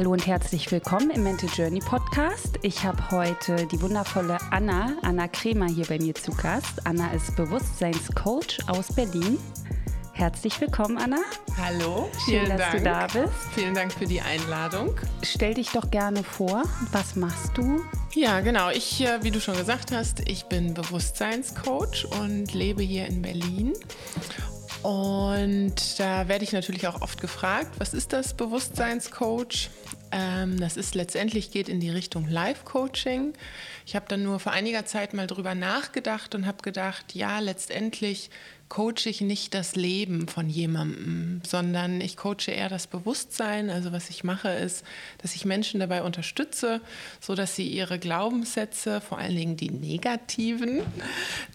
Hallo und herzlich willkommen im Mental Journey Podcast. Ich habe heute die wundervolle Anna, Anna Kremer hier bei mir zu Gast. Anna ist Bewusstseinscoach aus Berlin. Herzlich willkommen, Anna. Hallo, schön, dass Dank. du da bist. Vielen Dank für die Einladung. Stell dich doch gerne vor. Was machst du? Ja, genau. Ich, äh, wie du schon gesagt hast, ich bin Bewusstseinscoach und lebe hier in Berlin. Und da werde ich natürlich auch oft gefragt, was ist das Bewusstseinscoach? Ähm, das ist letztendlich geht in die Richtung Life-Coaching. Ich habe dann nur vor einiger Zeit mal drüber nachgedacht und habe gedacht, ja, letztendlich coache ich nicht das Leben von jemandem, sondern ich coache eher das Bewusstsein. Also was ich mache ist, dass ich Menschen dabei unterstütze, so dass sie ihre Glaubenssätze, vor allen Dingen die negativen,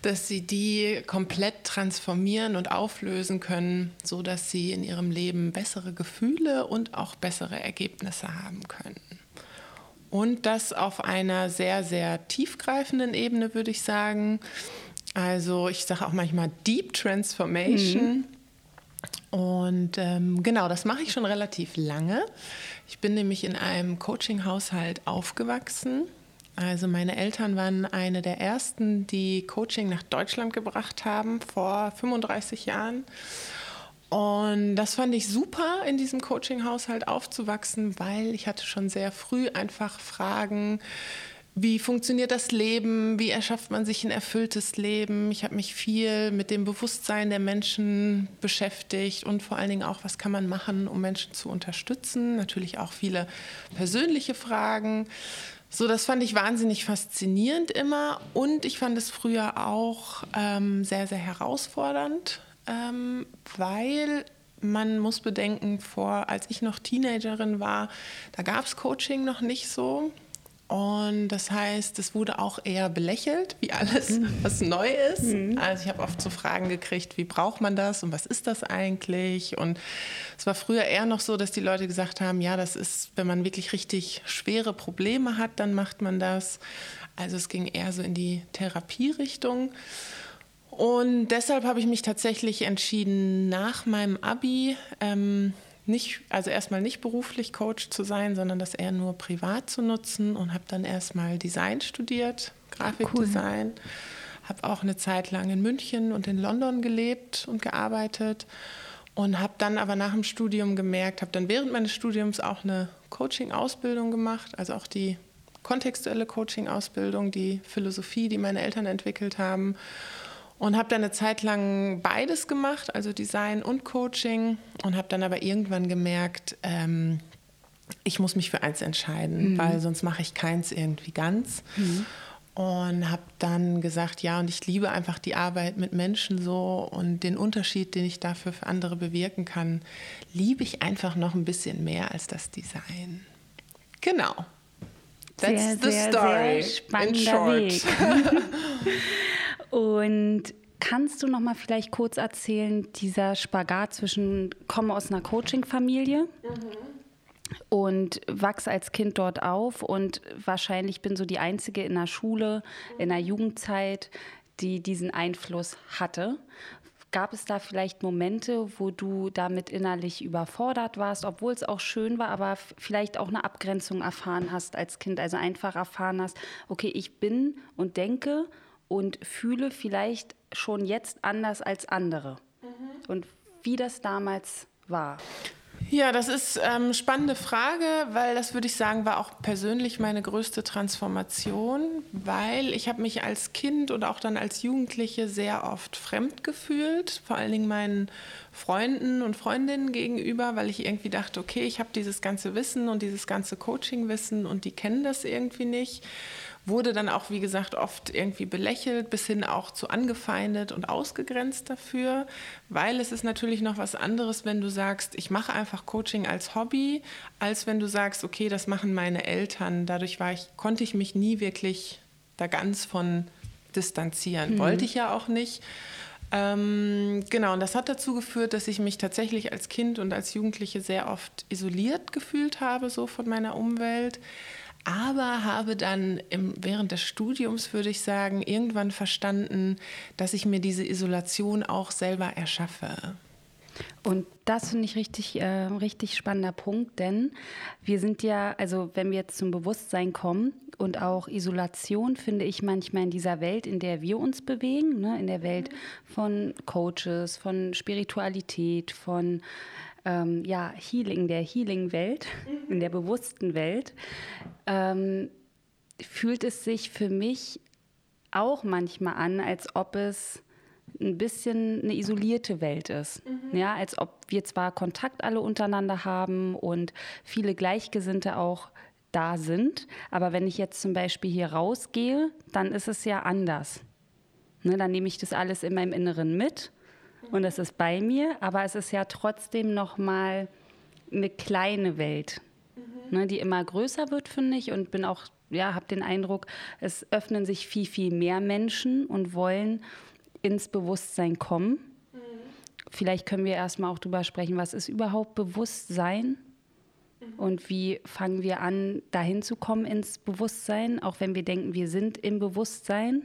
dass sie die komplett transformieren und auflösen können, so dass sie in ihrem Leben bessere Gefühle und auch bessere Ergebnisse haben können. Und das auf einer sehr, sehr tiefgreifenden Ebene, würde ich sagen. Also ich sage auch manchmal Deep Transformation. Mhm. Und ähm, genau, das mache ich schon relativ lange. Ich bin nämlich in einem Coaching-Haushalt aufgewachsen. Also meine Eltern waren eine der ersten, die Coaching nach Deutschland gebracht haben vor 35 Jahren. Und das fand ich super, in diesem Coaching-Haushalt aufzuwachsen, weil ich hatte schon sehr früh einfach Fragen, wie funktioniert das Leben? Wie erschafft man sich ein erfülltes Leben? Ich habe mich viel mit dem Bewusstsein der Menschen beschäftigt und vor allen Dingen auch, was kann man machen, um Menschen zu unterstützen? Natürlich auch viele persönliche Fragen. So, das fand ich wahnsinnig faszinierend immer und ich fand es früher auch ähm, sehr, sehr herausfordernd, ähm, weil man muss bedenken, vor als ich noch Teenagerin war, da gab es Coaching noch nicht so. Und das heißt, es wurde auch eher belächelt, wie alles, mhm. was neu ist. Mhm. Also ich habe oft so Fragen gekriegt, wie braucht man das und was ist das eigentlich? Und es war früher eher noch so, dass die Leute gesagt haben, ja, das ist, wenn man wirklich richtig schwere Probleme hat, dann macht man das. Also es ging eher so in die Therapierichtung. Und deshalb habe ich mich tatsächlich entschieden, nach meinem ABI ähm, nicht, also erstmal nicht beruflich Coach zu sein, sondern das eher nur privat zu nutzen und habe dann erstmal Design studiert, Grafikdesign. Cool. Habe auch eine Zeit lang in München und in London gelebt und gearbeitet und habe dann aber nach dem Studium gemerkt, habe dann während meines Studiums auch eine Coaching-Ausbildung gemacht, also auch die kontextuelle Coaching-Ausbildung, die Philosophie, die meine Eltern entwickelt haben und habe dann eine Zeit lang beides gemacht, also Design und Coaching und habe dann aber irgendwann gemerkt, ähm, ich muss mich für eins entscheiden, mhm. weil sonst mache ich keins irgendwie ganz. Mhm. Und habe dann gesagt, ja, und ich liebe einfach die Arbeit mit Menschen so und den Unterschied, den ich dafür für andere bewirken kann, liebe ich einfach noch ein bisschen mehr als das Design. Genau. That's sehr, the sehr, story sehr in short. Und kannst du noch mal vielleicht kurz erzählen, dieser Spagat zwischen komme aus einer Coaching-Familie mhm. und wachse als Kind dort auf und wahrscheinlich bin so die einzige in der Schule, in der Jugendzeit, die diesen Einfluss hatte. Gab es da vielleicht Momente, wo du damit innerlich überfordert warst, obwohl es auch schön war, aber vielleicht auch eine Abgrenzung erfahren hast als Kind, also einfach erfahren hast, okay, ich bin und denke und fühle vielleicht schon jetzt anders als andere. Mhm. Und wie das damals war. Ja, das ist eine ähm, spannende Frage, weil das würde ich sagen, war auch persönlich meine größte Transformation, weil ich habe mich als Kind und auch dann als Jugendliche sehr oft fremd gefühlt, vor allen Dingen meinen Freunden und Freundinnen gegenüber, weil ich irgendwie dachte, okay, ich habe dieses ganze Wissen und dieses ganze Coaching-Wissen und die kennen das irgendwie nicht wurde dann auch, wie gesagt, oft irgendwie belächelt, bis hin auch zu angefeindet und ausgegrenzt dafür, weil es ist natürlich noch was anderes, wenn du sagst, ich mache einfach Coaching als Hobby, als wenn du sagst, okay, das machen meine Eltern. Dadurch war ich, konnte ich mich nie wirklich da ganz von distanzieren. Mhm. Wollte ich ja auch nicht. Ähm, genau, und das hat dazu geführt, dass ich mich tatsächlich als Kind und als Jugendliche sehr oft isoliert gefühlt habe, so von meiner Umwelt aber habe dann im, während des Studiums, würde ich sagen, irgendwann verstanden, dass ich mir diese Isolation auch selber erschaffe. Und das finde ich richtig, äh, richtig spannender Punkt, denn wir sind ja, also wenn wir jetzt zum Bewusstsein kommen und auch Isolation, finde ich manchmal in dieser Welt, in der wir uns bewegen, ne, in der Welt von Coaches, von Spiritualität, von ähm, ja, Healing, der Healing-Welt, in der bewussten Welt, ähm, fühlt es sich für mich auch manchmal an, als ob es ein bisschen eine isolierte Welt ist. Mhm. Ja, als ob wir zwar Kontakt alle untereinander haben und viele Gleichgesinnte auch da sind, aber wenn ich jetzt zum Beispiel hier rausgehe, dann ist es ja anders. Ne, dann nehme ich das alles in meinem Inneren mit und es ist bei mir, aber es ist ja trotzdem noch mal eine kleine Welt, mhm. ne, die immer größer wird, finde ich, und bin auch ja, habe den Eindruck, es öffnen sich viel, viel mehr Menschen und wollen ins Bewusstsein kommen. Mhm. Vielleicht können wir erstmal auch darüber sprechen, was ist überhaupt Bewusstsein? Mhm. Und wie fangen wir an, dahin zu kommen ins Bewusstsein, auch wenn wir denken, wir sind im Bewusstsein?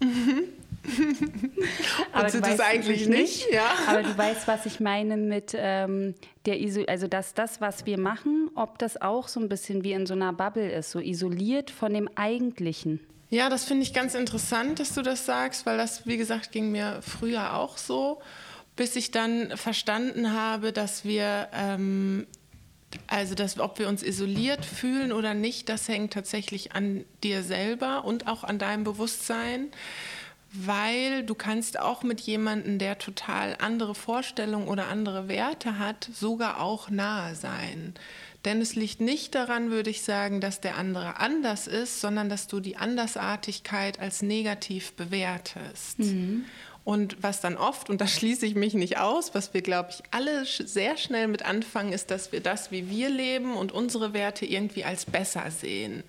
Mhm. aber sind es eigentlich nicht, ja. Aber du weißt, was ich meine mit ähm, der Iso also dass das, was wir machen, ob das auch so ein bisschen wie in so einer Bubble ist, so isoliert von dem Eigentlichen. Ja, das finde ich ganz interessant, dass du das sagst, weil das, wie gesagt, ging mir früher auch so, bis ich dann verstanden habe, dass wir, ähm, also dass, ob wir uns isoliert fühlen oder nicht, das hängt tatsächlich an dir selber und auch an deinem Bewusstsein weil du kannst auch mit jemandem, der total andere Vorstellungen oder andere Werte hat, sogar auch nahe sein. Denn es liegt nicht daran, würde ich sagen, dass der andere anders ist, sondern dass du die Andersartigkeit als negativ bewertest. Mhm. Und was dann oft, und da schließe ich mich nicht aus, was wir, glaube ich, alle sehr schnell mit anfangen, ist, dass wir das, wie wir leben und unsere Werte irgendwie als besser sehen.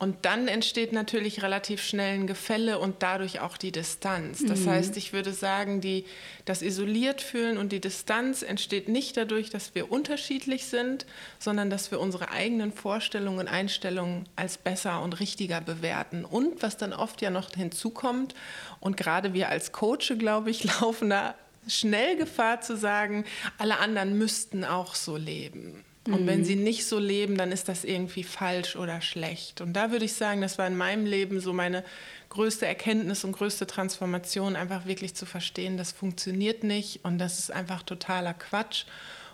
Und dann entsteht natürlich relativ schnell ein Gefälle und dadurch auch die Distanz. Das mhm. heißt, ich würde sagen, die, das isoliert fühlen und die Distanz entsteht nicht dadurch, dass wir unterschiedlich sind, sondern dass wir unsere eigenen Vorstellungen und Einstellungen als besser und richtiger bewerten. Und was dann oft ja noch hinzukommt, und gerade wir als Coach, glaube ich, laufen da schnell Gefahr zu sagen, alle anderen müssten auch so leben. Und wenn sie mhm. nicht so leben, dann ist das irgendwie falsch oder schlecht. Und da würde ich sagen, das war in meinem Leben so meine größte Erkenntnis und größte Transformation, einfach wirklich zu verstehen, das funktioniert nicht und das ist einfach totaler Quatsch.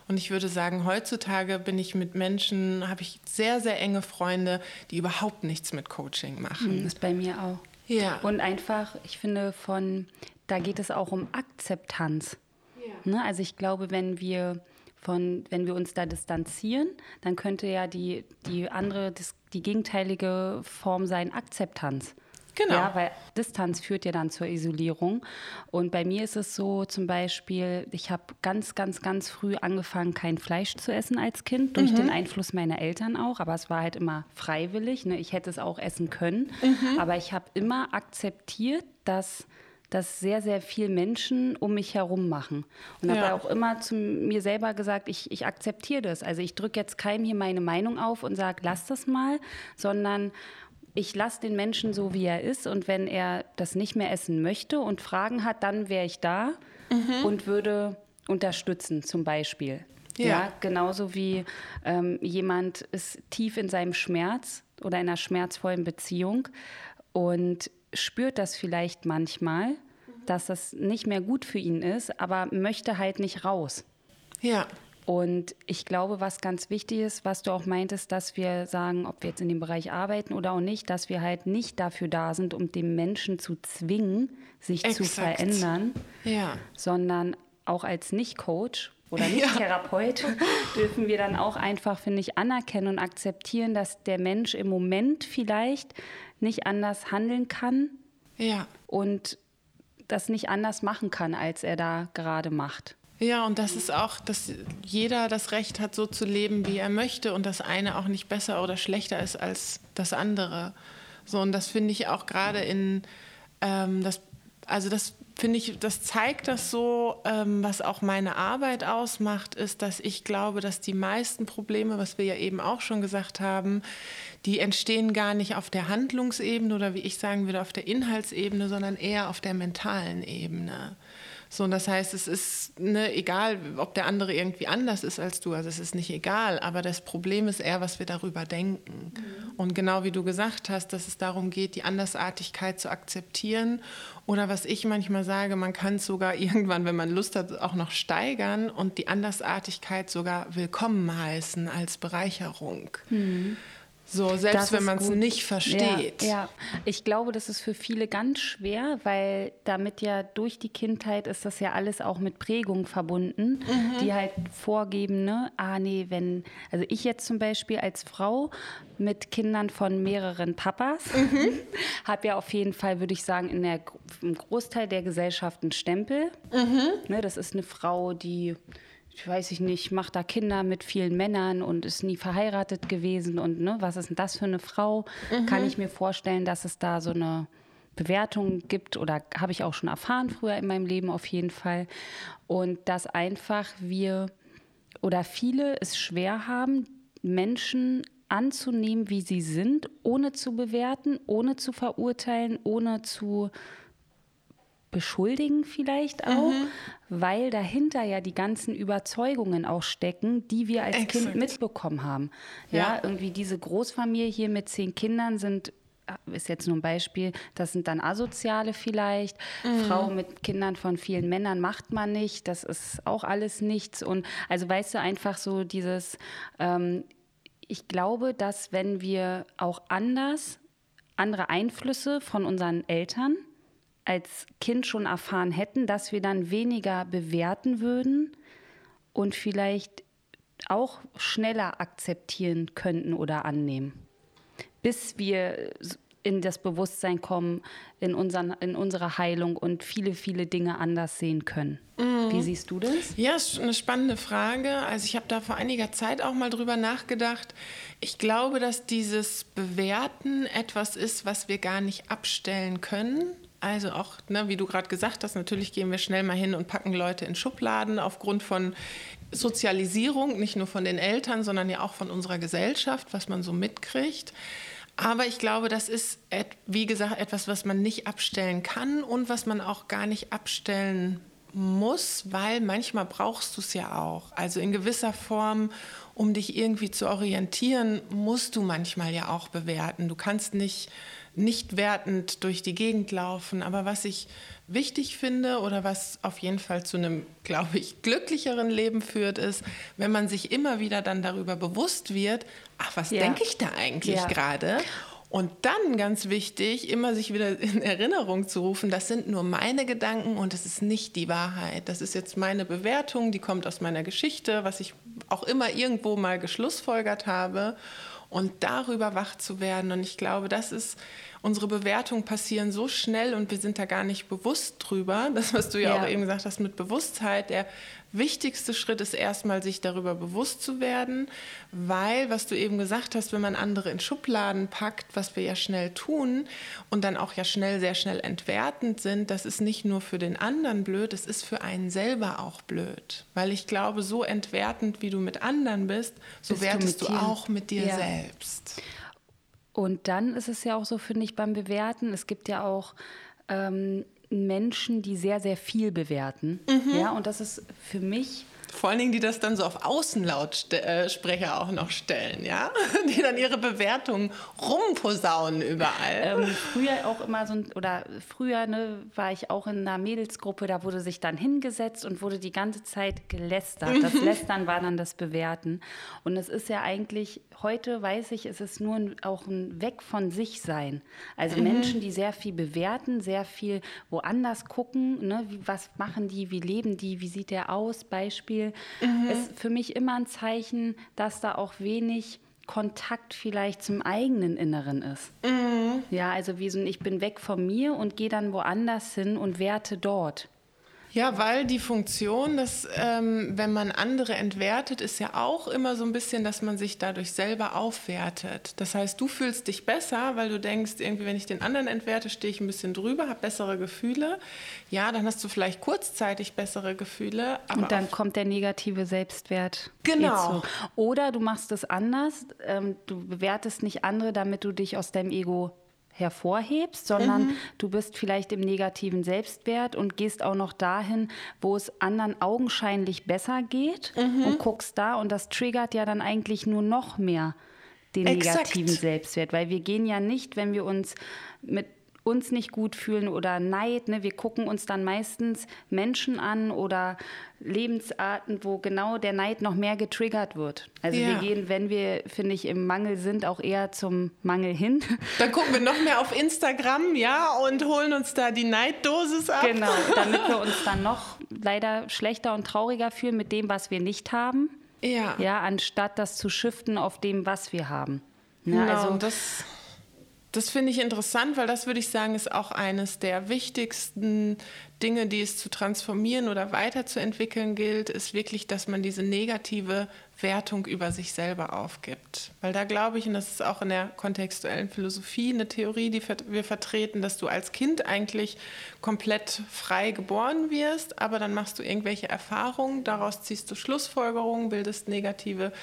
Und ich würde sagen, heutzutage bin ich mit Menschen, habe ich sehr, sehr enge Freunde, die überhaupt nichts mit Coaching machen. Das ist bei mir auch. Ja. Und einfach, ich finde, von, da geht es auch um Akzeptanz. Ja. Ne? Also ich glaube, wenn wir von, wenn wir uns da distanzieren, dann könnte ja die, die andere, die gegenteilige Form sein Akzeptanz. Genau. Ja, weil Distanz führt ja dann zur Isolierung. Und bei mir ist es so zum Beispiel, ich habe ganz, ganz, ganz früh angefangen, kein Fleisch zu essen als Kind, durch mhm. den Einfluss meiner Eltern auch. Aber es war halt immer freiwillig. Ne? Ich hätte es auch essen können. Mhm. Aber ich habe immer akzeptiert, dass das sehr, sehr viel Menschen um mich herum machen. Und ja. habe auch immer zu mir selber gesagt, ich, ich akzeptiere das. Also ich drücke jetzt keinem hier meine Meinung auf und sage, lass das mal, sondern ich lasse den Menschen so, wie er ist. Und wenn er das nicht mehr essen möchte und Fragen hat, dann wäre ich da mhm. und würde unterstützen, zum Beispiel. Ja, ja genauso wie ähm, jemand ist tief in seinem Schmerz oder in einer schmerzvollen Beziehung und spürt das vielleicht manchmal dass das nicht mehr gut für ihn ist, aber möchte halt nicht raus. Ja. Und ich glaube, was ganz wichtig ist, was du auch meintest, dass wir sagen, ob wir jetzt in dem Bereich arbeiten oder auch nicht, dass wir halt nicht dafür da sind, um den Menschen zu zwingen, sich Exakt. zu verändern, ja. sondern auch als Nicht-Coach oder Nicht-Therapeut ja. dürfen wir dann auch einfach, finde ich, anerkennen und akzeptieren, dass der Mensch im Moment vielleicht nicht anders handeln kann. Ja. Und das nicht anders machen kann, als er da gerade macht. Ja, und das ist auch, dass jeder das Recht hat, so zu leben, wie er möchte und das eine auch nicht besser oder schlechter ist als das andere. So, und das finde ich auch gerade in, ähm, das, also das finde ich, das zeigt das so, ähm, was auch meine Arbeit ausmacht, ist, dass ich glaube, dass die meisten Probleme, was wir ja eben auch schon gesagt haben, die entstehen gar nicht auf der Handlungsebene oder wie ich sagen würde, auf der Inhaltsebene, sondern eher auf der mentalen Ebene. So, das heißt, es ist ne, egal, ob der andere irgendwie anders ist als du, also es ist nicht egal, aber das Problem ist eher, was wir darüber denken. Mhm. Und genau wie du gesagt hast, dass es darum geht, die Andersartigkeit zu akzeptieren oder was ich manchmal sage, man kann es sogar irgendwann, wenn man Lust hat, auch noch steigern und die Andersartigkeit sogar willkommen heißen als Bereicherung. Mhm. So, selbst das wenn man es nicht versteht. Ja, ja, ich glaube, das ist für viele ganz schwer, weil damit ja durch die Kindheit ist das ja alles auch mit Prägung verbunden, mhm. die halt vorgeben, ne, ah nee, wenn, also ich jetzt zum Beispiel als Frau mit Kindern von mehreren Papas mhm. habe ja auf jeden Fall, würde ich sagen, in der, im Großteil der Gesellschaft einen Stempel. Mhm. Ne, das ist eine Frau, die weiß ich nicht, macht da Kinder mit vielen Männern und ist nie verheiratet gewesen und ne, was ist denn das für eine Frau? Mhm. Kann ich mir vorstellen, dass es da so eine Bewertung gibt oder habe ich auch schon erfahren früher in meinem Leben auf jeden Fall. Und dass einfach wir oder viele es schwer haben, Menschen anzunehmen, wie sie sind, ohne zu bewerten, ohne zu verurteilen, ohne zu beschuldigen vielleicht auch, mhm. weil dahinter ja die ganzen Überzeugungen auch stecken, die wir als Exakt. Kind mitbekommen haben. Ja, ja, irgendwie diese Großfamilie hier mit zehn Kindern sind ist jetzt nur ein Beispiel, das sind dann Asoziale vielleicht. Mhm. Frau mit Kindern von vielen Männern macht man nicht, das ist auch alles nichts. Und also weißt du, einfach so dieses, ähm, ich glaube, dass wenn wir auch anders, andere Einflüsse von unseren Eltern, als Kind schon erfahren hätten, dass wir dann weniger bewerten würden und vielleicht auch schneller akzeptieren könnten oder annehmen, bis wir in das Bewusstsein kommen, in, unseren, in unsere Heilung und viele, viele Dinge anders sehen können. Mhm. Wie siehst du das? Ja, ist eine spannende Frage. Also ich habe da vor einiger Zeit auch mal drüber nachgedacht. Ich glaube, dass dieses Bewerten etwas ist, was wir gar nicht abstellen können. Also auch, ne, wie du gerade gesagt hast, natürlich gehen wir schnell mal hin und packen Leute in Schubladen aufgrund von Sozialisierung, nicht nur von den Eltern, sondern ja auch von unserer Gesellschaft, was man so mitkriegt. Aber ich glaube, das ist, wie gesagt, etwas, was man nicht abstellen kann und was man auch gar nicht abstellen muss, weil manchmal brauchst du es ja auch. Also in gewisser Form, um dich irgendwie zu orientieren, musst du manchmal ja auch bewerten. Du kannst nicht nicht wertend durch die Gegend laufen. Aber was ich wichtig finde oder was auf jeden Fall zu einem, glaube ich, glücklicheren Leben führt, ist, wenn man sich immer wieder dann darüber bewusst wird, ach, was ja. denke ich da eigentlich ja. gerade? Und dann ganz wichtig, immer sich wieder in Erinnerung zu rufen, das sind nur meine Gedanken und es ist nicht die Wahrheit. Das ist jetzt meine Bewertung, die kommt aus meiner Geschichte, was ich auch immer irgendwo mal geschlussfolgert habe und darüber wach zu werden. Und ich glaube, das ist, unsere Bewertungen passieren so schnell und wir sind da gar nicht bewusst drüber. Das, was du ja, ja. auch eben gesagt hast mit Bewusstheit, der wichtigste Schritt ist erstmal, sich darüber bewusst zu werden, weil, was du eben gesagt hast, wenn man andere in Schubladen packt, was wir ja schnell tun und dann auch ja schnell, sehr schnell entwertend sind, das ist nicht nur für den anderen blöd, es ist für einen selber auch blöd. Weil ich glaube, so entwertend, wie du mit anderen bist, so bist wertest du, du auch mit dir ja. selbst. Und dann ist es ja auch so, finde ich, beim Bewerten, es gibt ja auch ähm, Menschen, die sehr, sehr viel bewerten. Mhm. Ja, und das ist für mich vor allen Dingen, die das dann so auf Außenlautsprecher auch noch stellen, ja? Die dann ihre Bewertungen rumposaunen überall. Ähm, früher auch immer so, ein, oder früher ne, war ich auch in einer Mädelsgruppe, da wurde sich dann hingesetzt und wurde die ganze Zeit gelästert. Das mhm. Lästern war dann das Bewerten. Und es ist ja eigentlich, heute weiß ich, es ist nur auch ein Weg von sich sein. Also mhm. Menschen, die sehr viel bewerten, sehr viel woanders gucken, ne? Wie, was machen die, wie leben die, wie sieht der aus, Beispiel Beispiel, mhm. ist für mich immer ein Zeichen, dass da auch wenig Kontakt vielleicht zum eigenen Inneren ist. Mhm. Ja, also wie so ein Ich bin weg von mir und gehe dann woanders hin und werte dort. Ja, weil die Funktion, dass, ähm, wenn man andere entwertet, ist ja auch immer so ein bisschen, dass man sich dadurch selber aufwertet. Das heißt, du fühlst dich besser, weil du denkst, irgendwie, wenn ich den anderen entwerte, stehe ich ein bisschen drüber, habe bessere Gefühle. Ja, dann hast du vielleicht kurzzeitig bessere Gefühle. Und dann kommt der negative Selbstwert. Genau. Oder du machst es anders. Ähm, du bewertest nicht andere, damit du dich aus deinem Ego hervorhebst, sondern mhm. du bist vielleicht im negativen Selbstwert und gehst auch noch dahin, wo es anderen augenscheinlich besser geht mhm. und guckst da und das triggert ja dann eigentlich nur noch mehr den Exakt. negativen Selbstwert, weil wir gehen ja nicht, wenn wir uns mit uns nicht gut fühlen oder Neid. Ne? Wir gucken uns dann meistens Menschen an oder Lebensarten, wo genau der Neid noch mehr getriggert wird. Also ja. wir gehen, wenn wir, finde ich, im Mangel sind, auch eher zum Mangel hin. Dann gucken wir noch mehr auf Instagram, ja, und holen uns da die Neiddosis ab. Genau, damit wir uns dann noch leider schlechter und trauriger fühlen mit dem, was wir nicht haben. Ja. Ja, anstatt das zu shiften auf dem, was wir haben. Ne? Genau, also das das finde ich interessant, weil das würde ich sagen, ist auch eines der wichtigsten Dinge, die es zu transformieren oder weiterzuentwickeln gilt, ist wirklich, dass man diese negative Wertung über sich selber aufgibt. Weil da glaube ich, und das ist auch in der kontextuellen Philosophie eine Theorie, die wir vertreten, dass du als Kind eigentlich komplett frei geboren wirst, aber dann machst du irgendwelche Erfahrungen, daraus ziehst du Schlussfolgerungen, bildest negative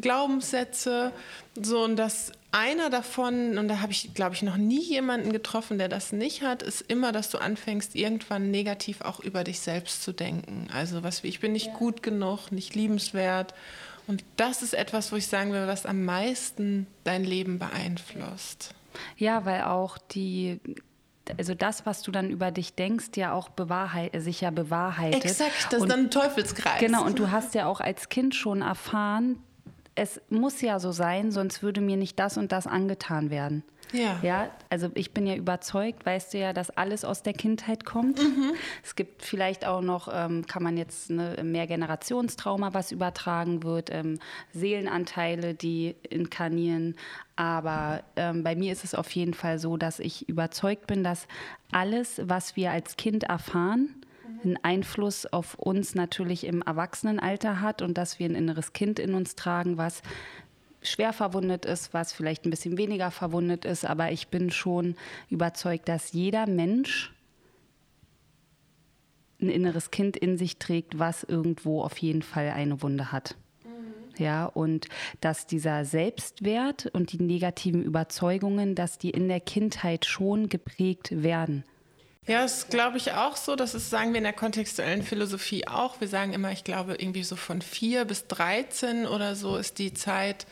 Glaubenssätze, so und das einer davon, und da habe ich, glaube ich, noch nie jemanden getroffen, der das nicht hat, ist immer, dass du anfängst, irgendwann negativ auch über dich selbst zu denken. Also was wie, ich bin nicht ja. gut genug, nicht liebenswert. Und das ist etwas, wo ich sagen will, was am meisten dein Leben beeinflusst. Ja, weil auch die, also das, was du dann über dich denkst, ja auch bewahrheit, sich ja bewahrheitet. Exakt, das und, ist dann ein Teufelskreis. Genau, und du hast ja auch als Kind schon erfahren, es muss ja so sein, sonst würde mir nicht das und das angetan werden. Ja. ja. Also ich bin ja überzeugt, weißt du ja, dass alles aus der Kindheit kommt. Mhm. Es gibt vielleicht auch noch, ähm, kann man jetzt eine Mehrgenerationstrauma, was übertragen wird, ähm, Seelenanteile, die inkarnieren. Aber ähm, bei mir ist es auf jeden Fall so, dass ich überzeugt bin, dass alles, was wir als Kind erfahren, einen Einfluss auf uns natürlich im Erwachsenenalter hat und dass wir ein inneres Kind in uns tragen, was schwer verwundet ist, was vielleicht ein bisschen weniger verwundet ist. Aber ich bin schon überzeugt, dass jeder Mensch ein inneres Kind in sich trägt, was irgendwo auf jeden Fall eine Wunde hat. Mhm. Ja, und dass dieser Selbstwert und die negativen Überzeugungen, dass die in der Kindheit schon geprägt werden. Ja, das glaube ich auch so. Das ist, sagen wir in der kontextuellen Philosophie auch. Wir sagen immer, ich glaube, irgendwie so von vier bis 13 oder so ist die Zeit,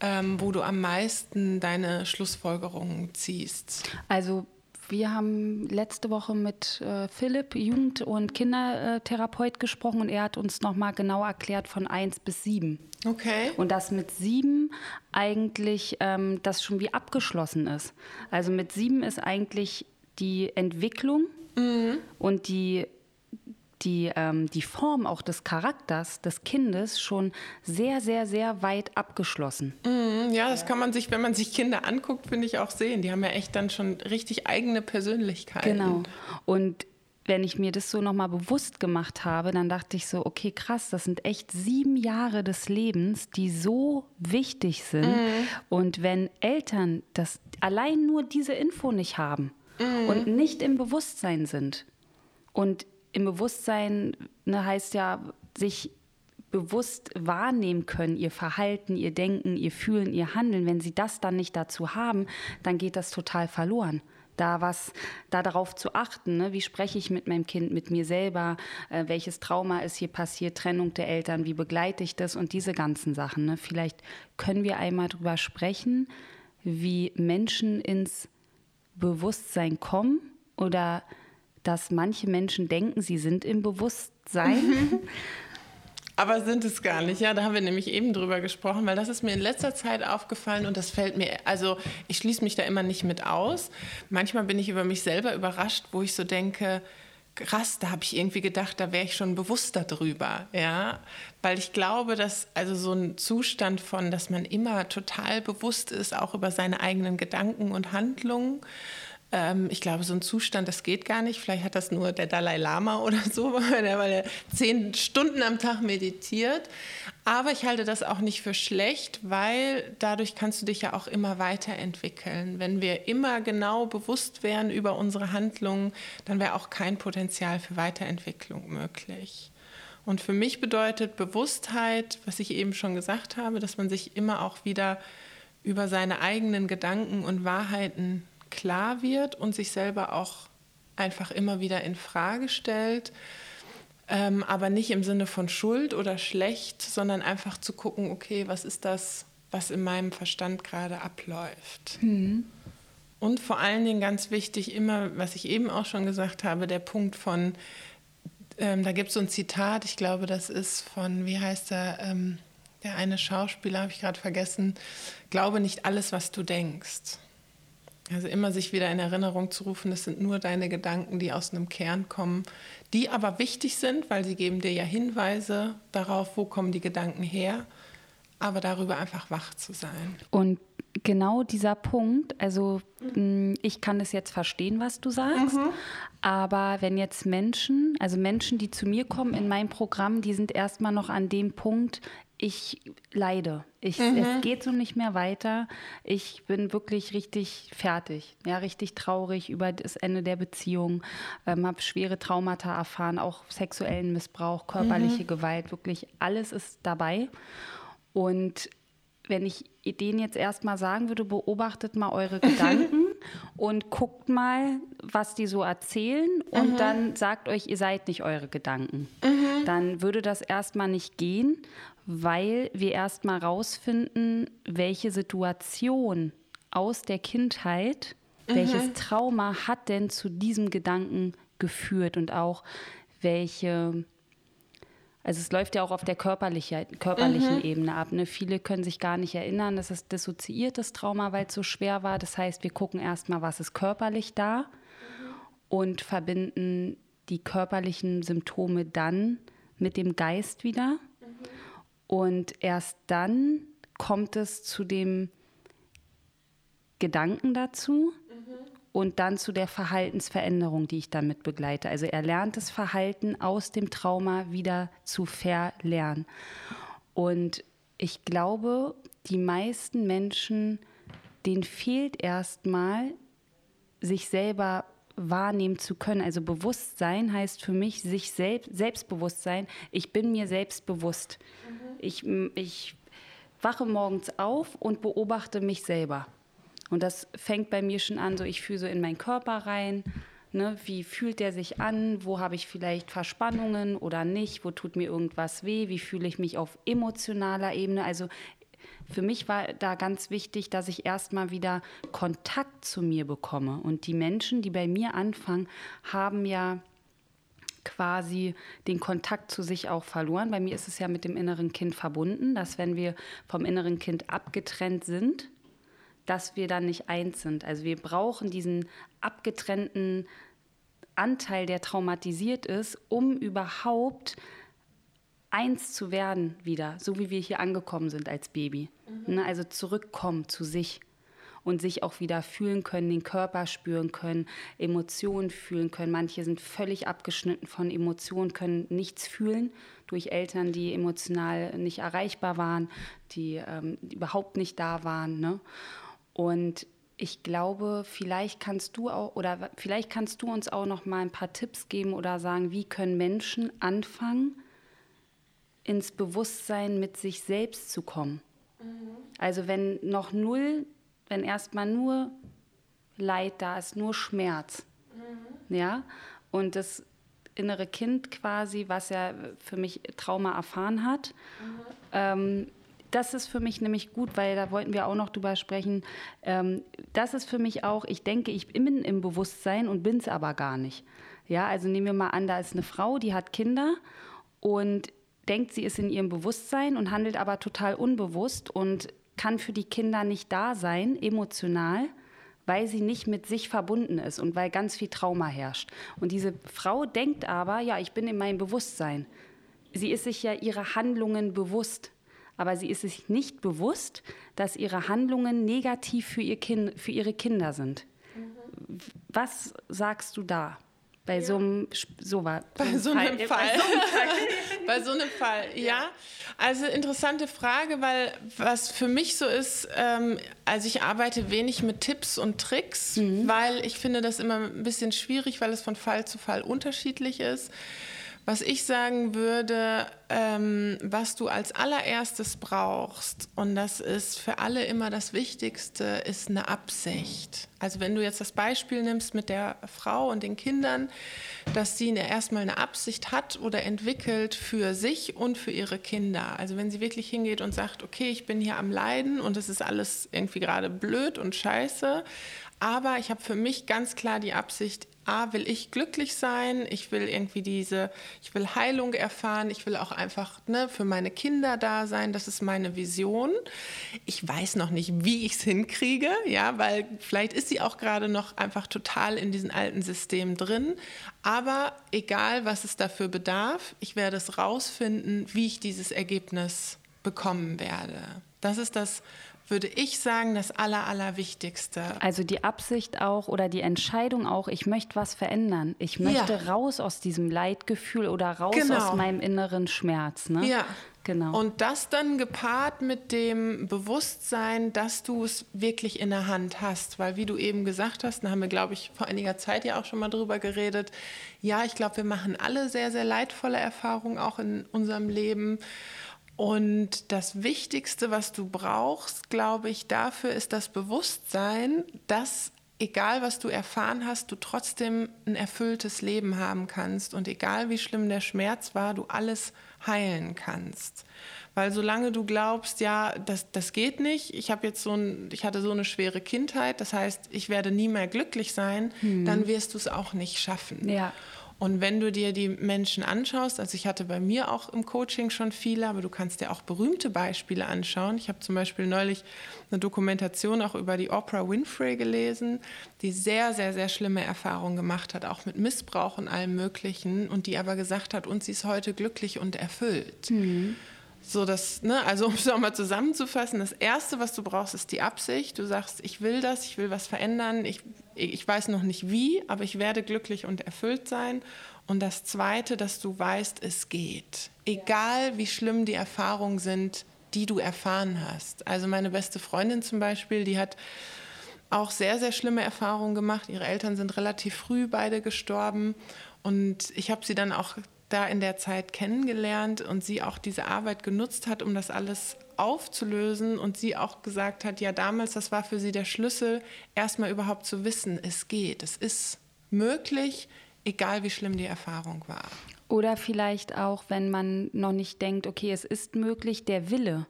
ähm, wo du am meisten deine Schlussfolgerungen ziehst. Also wir haben letzte Woche mit äh, Philipp, Jugend- und Kindertherapeut, gesprochen und er hat uns nochmal genau erklärt von 1 bis 7. Okay. Und dass mit 7 eigentlich ähm, das schon wie abgeschlossen ist. Also mit 7 ist eigentlich die Entwicklung mhm. und die, die, ähm, die Form auch des Charakters des Kindes schon sehr, sehr, sehr weit abgeschlossen. Mhm, ja, das kann man sich, wenn man sich Kinder anguckt, finde ich auch sehen. Die haben ja echt dann schon richtig eigene Persönlichkeiten. Genau. Und wenn ich mir das so nochmal bewusst gemacht habe, dann dachte ich so, okay, krass, das sind echt sieben Jahre des Lebens, die so wichtig sind. Mhm. Und wenn Eltern das allein nur diese Info nicht haben, mhm. und nicht im Bewusstsein sind. Und im Bewusstsein ne, heißt ja, sich bewusst wahrnehmen können, ihr Verhalten, ihr Denken, ihr Fühlen, ihr Handeln. Wenn sie das dann nicht dazu haben, dann geht das total verloren da was, da darauf zu achten, ne? wie spreche ich mit meinem Kind, mit mir selber, äh, welches Trauma ist hier passiert, Trennung der Eltern, wie begleite ich das und diese ganzen Sachen. Ne? Vielleicht können wir einmal darüber sprechen, wie Menschen ins Bewusstsein kommen oder dass manche Menschen denken, sie sind im Bewusstsein. Aber sind es gar nicht. Ja, da haben wir nämlich eben drüber gesprochen, weil das ist mir in letzter Zeit aufgefallen und das fällt mir, also ich schließe mich da immer nicht mit aus. Manchmal bin ich über mich selber überrascht, wo ich so denke, krass, da habe ich irgendwie gedacht, da wäre ich schon bewusster drüber, ja, weil ich glaube, dass also so ein Zustand von, dass man immer total bewusst ist, auch über seine eigenen Gedanken und Handlungen ähm, ich glaube, so ein Zustand, das geht gar nicht. Vielleicht hat das nur der Dalai Lama oder so, weil er, weil er zehn Stunden am Tag meditiert. Aber ich halte das auch nicht für schlecht, weil dadurch kannst du dich ja auch immer weiterentwickeln. Wenn wir immer genau bewusst wären über unsere Handlungen, dann wäre auch kein Potenzial für Weiterentwicklung möglich. Und für mich bedeutet Bewusstheit, was ich eben schon gesagt habe, dass man sich immer auch wieder über seine eigenen Gedanken und Wahrheiten klar wird und sich selber auch einfach immer wieder in Frage stellt. Ähm, aber nicht im Sinne von Schuld oder schlecht, sondern einfach zu gucken, okay, was ist das, was in meinem Verstand gerade abläuft. Mhm. Und vor allen Dingen ganz wichtig, immer, was ich eben auch schon gesagt habe, der Punkt von, ähm, da gibt es so ein Zitat, ich glaube, das ist von, wie heißt er, ähm, der eine Schauspieler, habe ich gerade vergessen, glaube nicht alles, was du denkst. Also immer sich wieder in Erinnerung zu rufen, das sind nur deine Gedanken, die aus einem Kern kommen, die aber wichtig sind, weil sie geben dir ja Hinweise darauf, wo kommen die Gedanken her, aber darüber einfach wach zu sein. Und genau dieser Punkt, also mm, ich kann es jetzt verstehen, was du sagst, mhm. aber wenn jetzt Menschen, also Menschen, die zu mir kommen in mein Programm, die sind erstmal noch an dem Punkt, ich leide. Ich, mhm. Es geht so nicht mehr weiter. Ich bin wirklich richtig fertig, ja, richtig traurig über das Ende der Beziehung. Ähm, habe schwere Traumata erfahren, auch sexuellen Missbrauch, körperliche mhm. Gewalt, wirklich alles ist dabei. Und wenn ich denen jetzt erstmal sagen würde, beobachtet mal eure Gedanken und guckt mal, was die so erzählen und mhm. dann sagt euch, ihr seid nicht eure Gedanken. Mhm. Dann würde das erstmal nicht gehen, weil wir erstmal rausfinden, welche Situation aus der Kindheit, mhm. welches Trauma hat denn zu diesem Gedanken geführt und auch welche also es läuft ja auch auf der körperliche, körperlichen mhm. Ebene ab. Ne? Viele können sich gar nicht erinnern, dass es dissoziiertes Trauma, weil es so schwer war. Das heißt, wir gucken erstmal, was ist körperlich da und verbinden die körperlichen Symptome dann mit dem Geist wieder. Und erst dann kommt es zu dem Gedanken dazu mhm. und dann zu der Verhaltensveränderung, die ich damit begleite. Also erlerntes Verhalten aus dem Trauma wieder zu verlernen. Und ich glaube, die meisten Menschen, denen fehlt erstmal, sich selber wahrnehmen zu können. Also Bewusstsein heißt für mich sich selbst, Selbstbewusstsein. Ich bin mir selbst bewusst. Mhm. Ich, ich wache morgens auf und beobachte mich selber. Und das fängt bei mir schon an, so ich fühle so in meinen Körper rein. Ne, wie fühlt der sich an? Wo habe ich vielleicht Verspannungen oder nicht? Wo tut mir irgendwas weh? Wie fühle ich mich auf emotionaler Ebene? Also für mich war da ganz wichtig, dass ich erstmal wieder Kontakt zu mir bekomme. Und die Menschen, die bei mir anfangen, haben ja quasi den Kontakt zu sich auch verloren. Bei mir ist es ja mit dem inneren Kind verbunden, dass wenn wir vom inneren Kind abgetrennt sind, dass wir dann nicht eins sind. Also wir brauchen diesen abgetrennten Anteil, der traumatisiert ist, um überhaupt eins zu werden wieder, so wie wir hier angekommen sind als Baby. Mhm. Ne, also zurückkommen zu sich und sich auch wieder fühlen können, den Körper spüren können, Emotionen fühlen können. Manche sind völlig abgeschnitten von Emotionen, können nichts fühlen durch Eltern, die emotional nicht erreichbar waren, die, ähm, überhaupt nicht da waren. Ne? Und ich glaube, vielleicht kannst du auch oder vielleicht kannst du uns auch noch mal ein paar Tipps geben oder sagen, wie können Menschen anfangen, ins Bewusstsein mit sich selbst zu kommen. Mhm. Also wenn noch null, wenn erstmal nur Leid da ist, nur Schmerz, mhm. ja, und das innere Kind quasi, was ja für mich Trauma erfahren hat, mhm. ähm, das ist für mich nämlich gut, weil da wollten wir auch noch drüber sprechen. Ähm, das ist für mich auch, ich denke, ich bin im Bewusstsein und bin es aber gar nicht. Ja, also nehmen wir mal an, da ist eine Frau, die hat Kinder und denkt, sie ist in ihrem Bewusstsein und handelt aber total unbewusst und kann für die Kinder nicht da sein, emotional, weil sie nicht mit sich verbunden ist und weil ganz viel Trauma herrscht. Und diese Frau denkt aber, ja, ich bin in meinem Bewusstsein. Sie ist sich ja ihrer Handlungen bewusst, aber sie ist sich nicht bewusst, dass ihre Handlungen negativ für, ihr kind, für ihre Kinder sind. Mhm. Was sagst du da? Bei so einem so war, bei so einem Fall. Fall. bei so einem Fall, ja. Also interessante Frage, weil was für mich so ist, ähm, also ich arbeite wenig mit Tipps und Tricks, mhm. weil ich finde das immer ein bisschen schwierig, weil es von Fall zu Fall unterschiedlich ist. Was ich sagen würde, ähm, was du als allererstes brauchst, und das ist für alle immer das Wichtigste, ist eine Absicht. Also wenn du jetzt das Beispiel nimmst mit der Frau und den Kindern, dass sie erstmal eine Absicht hat oder entwickelt für sich und für ihre Kinder. Also wenn sie wirklich hingeht und sagt, okay, ich bin hier am Leiden und es ist alles irgendwie gerade blöd und scheiße, aber ich habe für mich ganz klar die Absicht, A, will ich glücklich sein, ich will irgendwie diese, ich will Heilung erfahren, ich will auch einfach ne, für meine Kinder da sein, das ist meine Vision. Ich weiß noch nicht, wie ich es hinkriege, ja, weil vielleicht ist sie auch gerade noch einfach total in diesen alten Systemen drin. Aber egal, was es dafür bedarf, ich werde es rausfinden, wie ich dieses Ergebnis bekommen werde. Das ist das würde ich sagen, das Aller, Allerwichtigste. Also die Absicht auch oder die Entscheidung auch, ich möchte was verändern. Ich möchte ja. raus aus diesem Leidgefühl oder raus genau. aus meinem inneren Schmerz. Ne? Ja. Genau. Und das dann gepaart mit dem Bewusstsein, dass du es wirklich in der Hand hast. Weil wie du eben gesagt hast, da haben wir, glaube ich, vor einiger Zeit ja auch schon mal drüber geredet. Ja, ich glaube, wir machen alle sehr, sehr leidvolle Erfahrungen auch in unserem Leben. Und das Wichtigste, was du brauchst, glaube ich, dafür ist das Bewusstsein, dass egal was du erfahren hast, du trotzdem ein erfülltes Leben haben kannst und egal wie schlimm der Schmerz war, du alles heilen kannst. Weil solange du glaubst, ja, das, das geht nicht, ich habe jetzt so ein, ich hatte so eine schwere Kindheit, das heißt, ich werde nie mehr glücklich sein, hm. dann wirst du es auch nicht schaffen. Ja. Und wenn du dir die Menschen anschaust, also ich hatte bei mir auch im Coaching schon viele, aber du kannst dir auch berühmte Beispiele anschauen. Ich habe zum Beispiel neulich eine Dokumentation auch über die Oprah Winfrey gelesen, die sehr, sehr, sehr schlimme Erfahrungen gemacht hat, auch mit Missbrauch und allem Möglichen, und die aber gesagt hat, und sie ist heute glücklich und erfüllt. Mhm. So das, ne, also um es nochmal zusammenzufassen, das Erste, was du brauchst, ist die Absicht. Du sagst, ich will das, ich will was verändern, ich, ich weiß noch nicht wie, aber ich werde glücklich und erfüllt sein. Und das Zweite, dass du weißt, es geht. Egal wie schlimm die Erfahrungen sind, die du erfahren hast. Also meine beste Freundin zum Beispiel, die hat auch sehr, sehr schlimme Erfahrungen gemacht. Ihre Eltern sind relativ früh beide gestorben. Und ich habe sie dann auch da in der Zeit kennengelernt und sie auch diese Arbeit genutzt hat, um das alles aufzulösen und sie auch gesagt hat, ja damals, das war für sie der Schlüssel, erstmal überhaupt zu wissen, es geht, es ist möglich, egal wie schlimm die Erfahrung war. Oder vielleicht auch, wenn man noch nicht denkt, okay, es ist möglich, der Wille.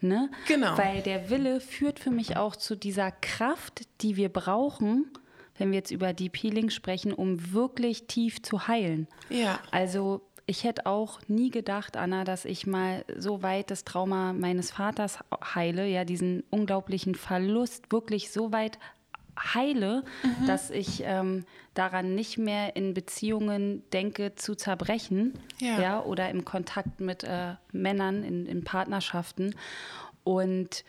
Ne? Genau. Weil der Wille führt für mich auch zu dieser Kraft, die wir brauchen, wenn wir jetzt über Deep Healing sprechen, um wirklich tief zu heilen. Ja. Also ich hätte auch nie gedacht, Anna, dass ich mal so weit das Trauma meines Vaters heile, ja, diesen unglaublichen Verlust wirklich so weit heile, mhm. dass ich ähm, daran nicht mehr in Beziehungen denke zu zerbrechen, ja, ja oder im Kontakt mit äh, Männern in, in Partnerschaften und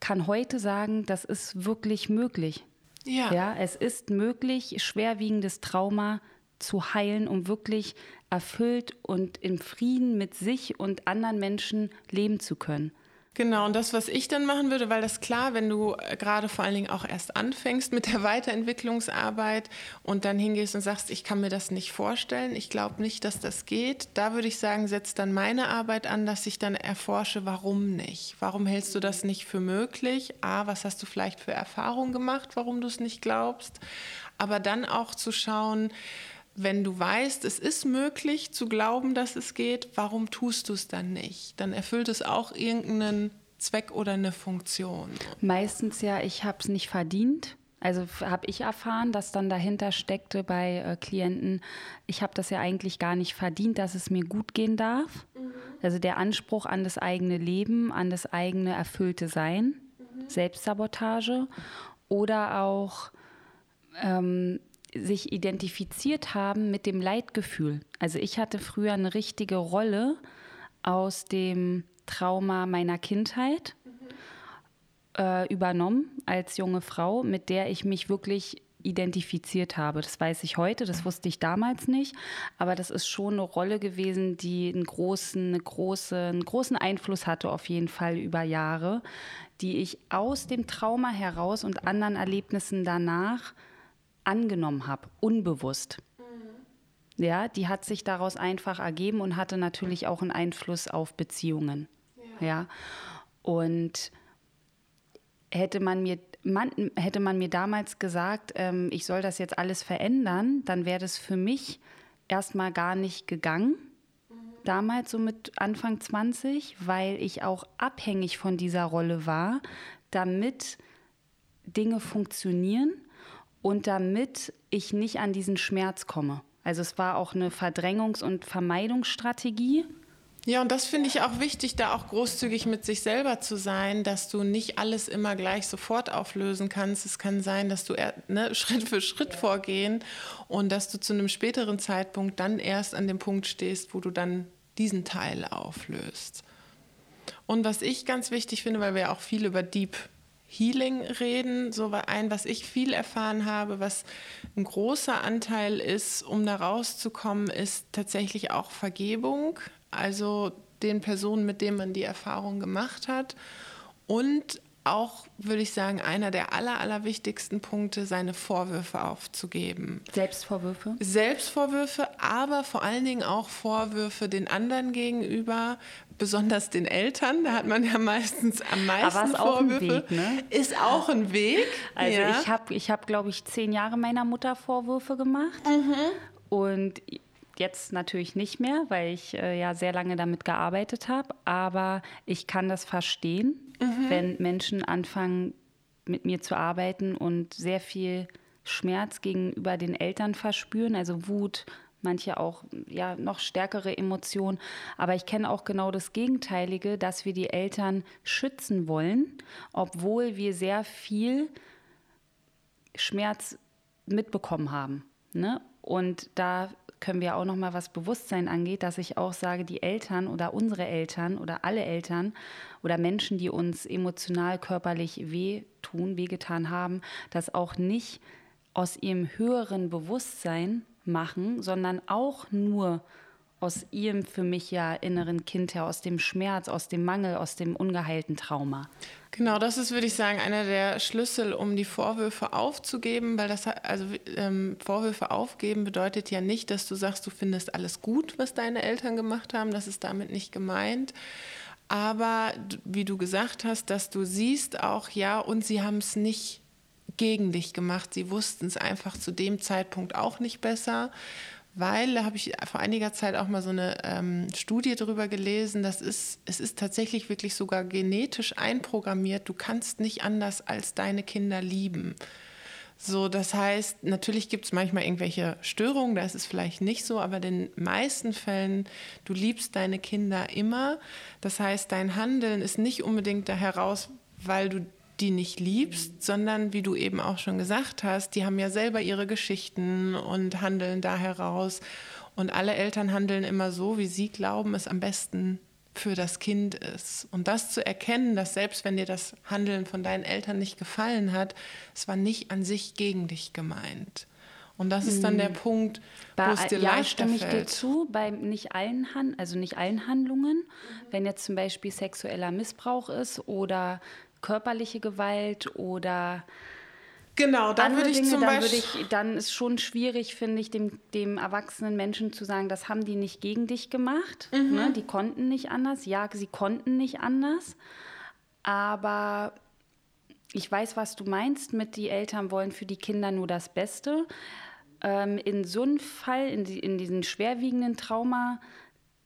kann heute sagen, das ist wirklich möglich. Ja. ja. Es ist möglich, schwerwiegendes Trauma zu heilen, um wirklich erfüllt und im Frieden mit sich und anderen Menschen leben zu können. Genau, und das, was ich dann machen würde, weil das klar, wenn du äh, gerade vor allen Dingen auch erst anfängst mit der Weiterentwicklungsarbeit und dann hingehst und sagst, ich kann mir das nicht vorstellen, ich glaube nicht, dass das geht, da würde ich sagen, setzt dann meine Arbeit an, dass ich dann erforsche, warum nicht? Warum hältst du das nicht für möglich? A, was hast du vielleicht für Erfahrungen gemacht, warum du es nicht glaubst? Aber dann auch zu schauen, wenn du weißt, es ist möglich zu glauben, dass es geht, warum tust du es dann nicht? Dann erfüllt es auch irgendeinen Zweck oder eine Funktion. Meistens ja, ich habe es nicht verdient. Also habe ich erfahren, dass dann dahinter steckte bei äh, Klienten, ich habe das ja eigentlich gar nicht verdient, dass es mir gut gehen darf. Mhm. Also der Anspruch an das eigene Leben, an das eigene erfüllte Sein, mhm. Selbstsabotage oder auch ähm, sich identifiziert haben mit dem Leidgefühl. Also ich hatte früher eine richtige Rolle aus dem Trauma meiner Kindheit mhm. äh, übernommen als junge Frau, mit der ich mich wirklich identifiziert habe. Das weiß ich heute, das wusste ich damals nicht, aber das ist schon eine Rolle gewesen, die einen großen, eine große, einen großen Einfluss hatte auf jeden Fall über Jahre, die ich aus dem Trauma heraus und anderen Erlebnissen danach angenommen habe, unbewusst. Mhm. Ja, die hat sich daraus einfach ergeben und hatte natürlich auch einen Einfluss auf Beziehungen. Ja. ja. Und hätte man mir man, hätte man mir damals gesagt, ähm, ich soll das jetzt alles verändern, dann wäre das für mich erstmal gar nicht gegangen. Mhm. Damals so mit Anfang 20, weil ich auch abhängig von dieser Rolle war, damit Dinge funktionieren und damit ich nicht an diesen Schmerz komme. Also es war auch eine Verdrängungs- und Vermeidungsstrategie. Ja, und das finde ich auch wichtig, da auch großzügig mit sich selber zu sein, dass du nicht alles immer gleich sofort auflösen kannst. Es kann sein, dass du ne, Schritt für Schritt ja. vorgehen und dass du zu einem späteren Zeitpunkt dann erst an dem Punkt stehst, wo du dann diesen Teil auflöst. Und was ich ganz wichtig finde, weil wir auch viel über Deep Healing reden, so ein, was ich viel erfahren habe, was ein großer Anteil ist, um da rauszukommen, ist tatsächlich auch Vergebung also den Personen, mit denen man die Erfahrung gemacht hat. Und auch, würde ich sagen, einer der aller, aller wichtigsten Punkte, seine Vorwürfe aufzugeben. Selbstvorwürfe? Selbstvorwürfe, aber vor allen Dingen auch Vorwürfe den anderen gegenüber, besonders den Eltern. Da hat man ja meistens am meisten aber ist Vorwürfe. Auch ein Weg, ne? Ist auch ein Weg. Also ja. ich habe, ich hab, glaube ich, zehn Jahre meiner Mutter Vorwürfe gemacht. Mhm. Und Jetzt natürlich nicht mehr, weil ich äh, ja sehr lange damit gearbeitet habe. Aber ich kann das verstehen, mhm. wenn Menschen anfangen, mit mir zu arbeiten und sehr viel Schmerz gegenüber den Eltern verspüren, also Wut, manche auch ja noch stärkere Emotionen. Aber ich kenne auch genau das Gegenteilige, dass wir die Eltern schützen wollen, obwohl wir sehr viel Schmerz mitbekommen haben. Ne? Und da können wir auch noch mal was Bewusstsein angeht, dass ich auch sage, die Eltern oder unsere Eltern oder alle Eltern oder Menschen, die uns emotional, körperlich wehtun, wehgetan haben, das auch nicht aus ihrem höheren Bewusstsein machen, sondern auch nur aus ihrem für mich ja inneren Kind her, aus dem Schmerz, aus dem Mangel, aus dem ungeheilten Trauma. Genau, das ist, würde ich sagen, einer der Schlüssel, um die Vorwürfe aufzugeben, weil das also ähm, Vorwürfe aufgeben bedeutet ja nicht, dass du sagst, du findest alles gut, was deine Eltern gemacht haben. Das ist damit nicht gemeint. Aber wie du gesagt hast, dass du siehst auch, ja, und sie haben es nicht gegen dich gemacht. Sie wussten es einfach zu dem Zeitpunkt auch nicht besser weil da habe ich vor einiger Zeit auch mal so eine ähm, Studie darüber gelesen, das ist, es ist tatsächlich wirklich sogar genetisch einprogrammiert, du kannst nicht anders als deine Kinder lieben. So, das heißt, natürlich gibt es manchmal irgendwelche Störungen, da ist es vielleicht nicht so, aber in den meisten Fällen, du liebst deine Kinder immer. Das heißt, dein Handeln ist nicht unbedingt da heraus, weil du die nicht liebst, sondern wie du eben auch schon gesagt hast, die haben ja selber ihre Geschichten und handeln da heraus. Und alle Eltern handeln immer so, wie sie glauben, es am besten für das Kind ist. Und das zu erkennen, dass selbst wenn dir das Handeln von deinen Eltern nicht gefallen hat, es war nicht an sich gegen dich gemeint. Und das ist dann der hm. Punkt, wo es dir ja, leichter stimme ich dir zu, bei nicht allen, Han also nicht allen Handlungen. Wenn jetzt zum Beispiel sexueller Missbrauch ist oder körperliche Gewalt oder Genau, dann würde ich Dinge, zum dann Beispiel. Ich, dann ist schon schwierig, finde ich, dem, dem erwachsenen Menschen zu sagen, das haben die nicht gegen dich gemacht. Mhm. Ne? Die konnten nicht anders. Ja, sie konnten nicht anders. Aber ich weiß, was du meinst mit, die Eltern wollen für die Kinder nur das Beste. Ähm, in so einem Fall, in, die, in diesen schwerwiegenden Trauma,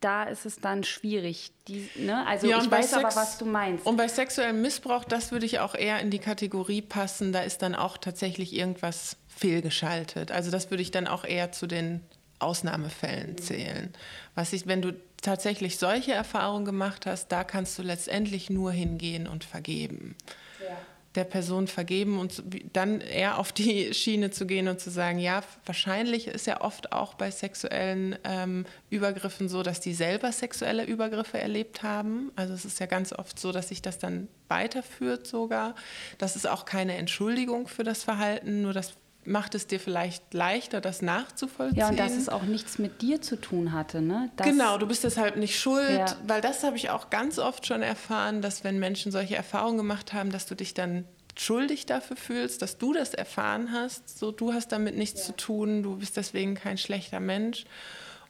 da ist es dann schwierig. Die, ne? Also ja, ich weiß Sex, aber, was du meinst. Und bei sexuellem Missbrauch, das würde ich auch eher in die Kategorie passen, da ist dann auch tatsächlich irgendwas fehlgeschaltet. Also das würde ich dann auch eher zu den Ausnahmefällen zählen. Was ich, wenn du tatsächlich solche Erfahrungen gemacht hast, da kannst du letztendlich nur hingehen und vergeben. Der Person vergeben und dann eher auf die Schiene zu gehen und zu sagen, ja, wahrscheinlich ist ja oft auch bei sexuellen ähm, Übergriffen so, dass die selber sexuelle Übergriffe erlebt haben. Also es ist ja ganz oft so, dass sich das dann weiterführt sogar. Das ist auch keine Entschuldigung für das Verhalten, nur das macht es dir vielleicht leichter, das nachzuvollziehen. Ja, und dass es auch nichts mit dir zu tun hatte. Ne? Das genau, du bist deshalb nicht schuld, ja. weil das habe ich auch ganz oft schon erfahren, dass wenn Menschen solche Erfahrungen gemacht haben, dass du dich dann schuldig dafür fühlst, dass du das erfahren hast. So, du hast damit nichts ja. zu tun, du bist deswegen kein schlechter Mensch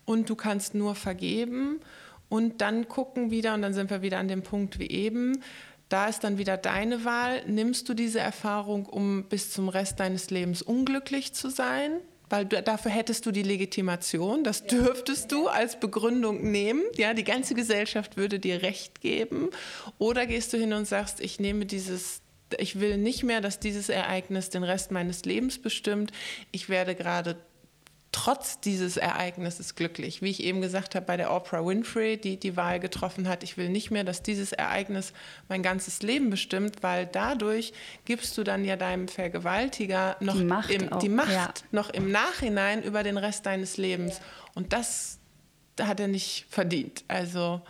und du kannst nur vergeben und dann gucken wieder, und dann sind wir wieder an dem Punkt wie eben, da ist dann wieder deine Wahl. Nimmst du diese Erfahrung, um bis zum Rest deines Lebens unglücklich zu sein? Weil dafür hättest du die Legitimation, das dürftest du als Begründung nehmen. Ja, die ganze Gesellschaft würde dir Recht geben. Oder gehst du hin und sagst, ich nehme dieses, ich will nicht mehr, dass dieses Ereignis den Rest meines Lebens bestimmt. Ich werde gerade trotz dieses Ereignisses glücklich. Wie ich eben gesagt habe bei der Oprah Winfrey, die die Wahl getroffen hat, ich will nicht mehr, dass dieses Ereignis mein ganzes Leben bestimmt, weil dadurch gibst du dann ja deinem Vergewaltiger noch die Macht, im, die Macht ja. noch im Nachhinein über den Rest deines Lebens. Und das hat er nicht verdient. Also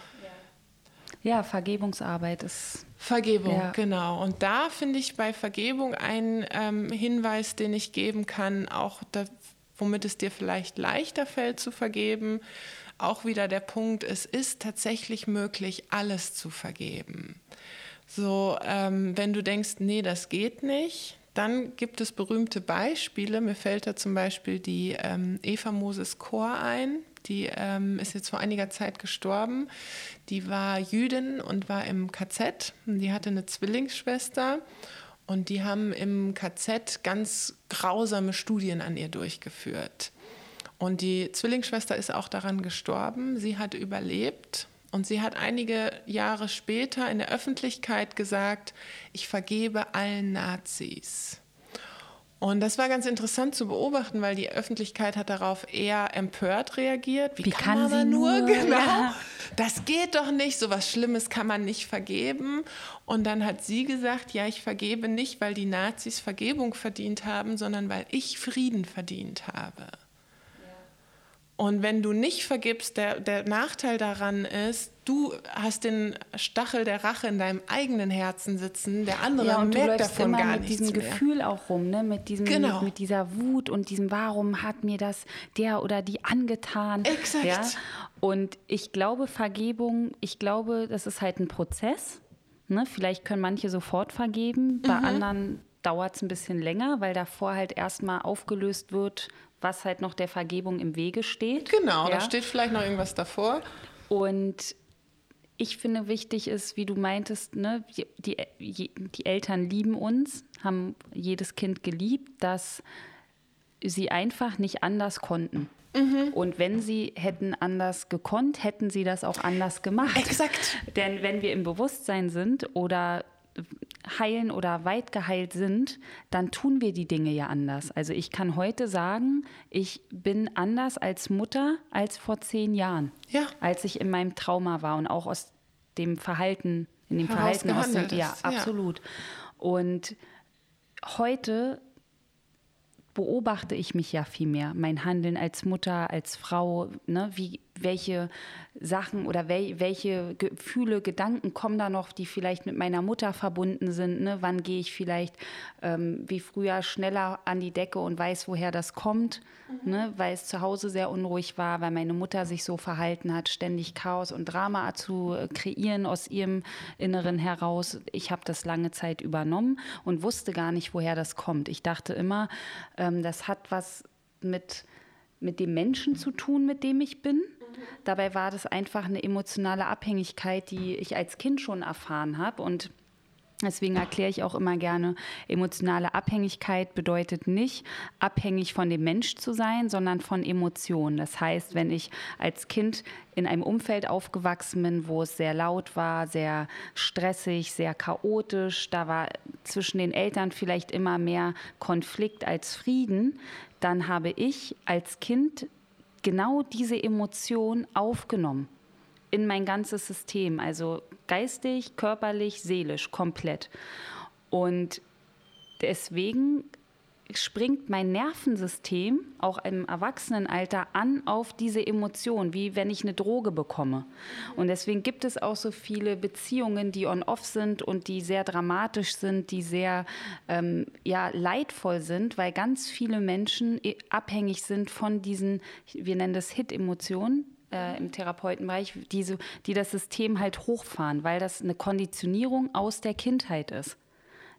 ja, Vergebungsarbeit ist Vergebung, ja. genau. Und da finde ich bei Vergebung einen ähm, Hinweis, den ich geben kann, auch da, womit es dir vielleicht leichter fällt zu vergeben. Auch wieder der Punkt, es ist tatsächlich möglich, alles zu vergeben. So, ähm, wenn du denkst, nee, das geht nicht, dann gibt es berühmte Beispiele. Mir fällt da zum Beispiel die ähm, Eva Moses Chor ein. Die ähm, ist jetzt vor einiger Zeit gestorben. Die war Jüdin und war im KZ. Die hatte eine Zwillingsschwester und die haben im KZ ganz grausame Studien an ihr durchgeführt. Und die Zwillingsschwester ist auch daran gestorben. Sie hat überlebt und sie hat einige Jahre später in der Öffentlichkeit gesagt, ich vergebe allen Nazis. Und das war ganz interessant zu beobachten, weil die Öffentlichkeit hat darauf eher empört reagiert. Wie, Wie kann, kann sie nur? Genau. Ja. Das geht doch nicht. So was Schlimmes kann man nicht vergeben. Und dann hat sie gesagt, ja, ich vergebe nicht, weil die Nazis Vergebung verdient haben, sondern weil ich Frieden verdient habe. Und wenn du nicht vergibst, der, der Nachteil daran ist, du hast den Stachel der Rache in deinem eigenen Herzen sitzen, der andere ja, und merkt davon immer gar mit diesem mehr. Gefühl auch rum, ne? mit, diesem, genau. mit, mit, dieser Wut und diesem, warum hat mir das der oder die angetan. Exakt. Ja? Und ich glaube, Vergebung, ich glaube, das ist halt ein Prozess. Ne? Vielleicht können manche sofort vergeben, bei mhm. anderen dauert es ein bisschen länger, weil davor halt erstmal aufgelöst wird, was halt noch der Vergebung im Wege steht. Genau, ja. da steht vielleicht noch irgendwas davor. Und ich finde wichtig ist, wie du meintest, ne, die, die, die Eltern lieben uns, haben jedes Kind geliebt, dass sie einfach nicht anders konnten. Mhm. Und wenn sie hätten anders gekonnt, hätten sie das auch anders gemacht. Exakt. Denn wenn wir im Bewusstsein sind oder heilen oder weit geheilt sind, dann tun wir die Dinge ja anders. Also ich kann heute sagen, ich bin anders als Mutter als vor zehn Jahren, ja. als ich in meinem Trauma war und auch aus dem Verhalten, in dem Verhalten aus dem, ja, absolut. Und heute beobachte ich mich ja viel mehr, mein Handeln als Mutter, als Frau, ne, wie, welche Sachen oder wel, welche Gefühle, Gedanken kommen da noch, die vielleicht mit meiner Mutter verbunden sind. Ne? Wann gehe ich vielleicht ähm, wie früher schneller an die Decke und weiß, woher das kommt, mhm. ne? weil es zu Hause sehr unruhig war, weil meine Mutter sich so verhalten hat, ständig Chaos und Drama zu äh, kreieren aus ihrem Inneren heraus. Ich habe das lange Zeit übernommen und wusste gar nicht, woher das kommt. Ich dachte immer, ähm, das hat was mit, mit dem Menschen zu tun, mit dem ich bin. Dabei war das einfach eine emotionale Abhängigkeit, die ich als Kind schon erfahren habe und Deswegen erkläre ich auch immer gerne, emotionale Abhängigkeit bedeutet nicht, abhängig von dem Mensch zu sein, sondern von Emotionen. Das heißt, wenn ich als Kind in einem Umfeld aufgewachsen bin, wo es sehr laut war, sehr stressig, sehr chaotisch, da war zwischen den Eltern vielleicht immer mehr Konflikt als Frieden, dann habe ich als Kind genau diese Emotion aufgenommen in mein ganzes System, also geistig, körperlich, seelisch, komplett. Und deswegen springt mein Nervensystem auch im Erwachsenenalter an auf diese Emotion, wie wenn ich eine Droge bekomme. Und deswegen gibt es auch so viele Beziehungen, die on-off sind und die sehr dramatisch sind, die sehr ähm, ja, leidvoll sind, weil ganz viele Menschen abhängig sind von diesen, wir nennen das Hit-Emotionen, äh, im Therapeutenbereich, die, so, die das System halt hochfahren, weil das eine Konditionierung aus der Kindheit ist.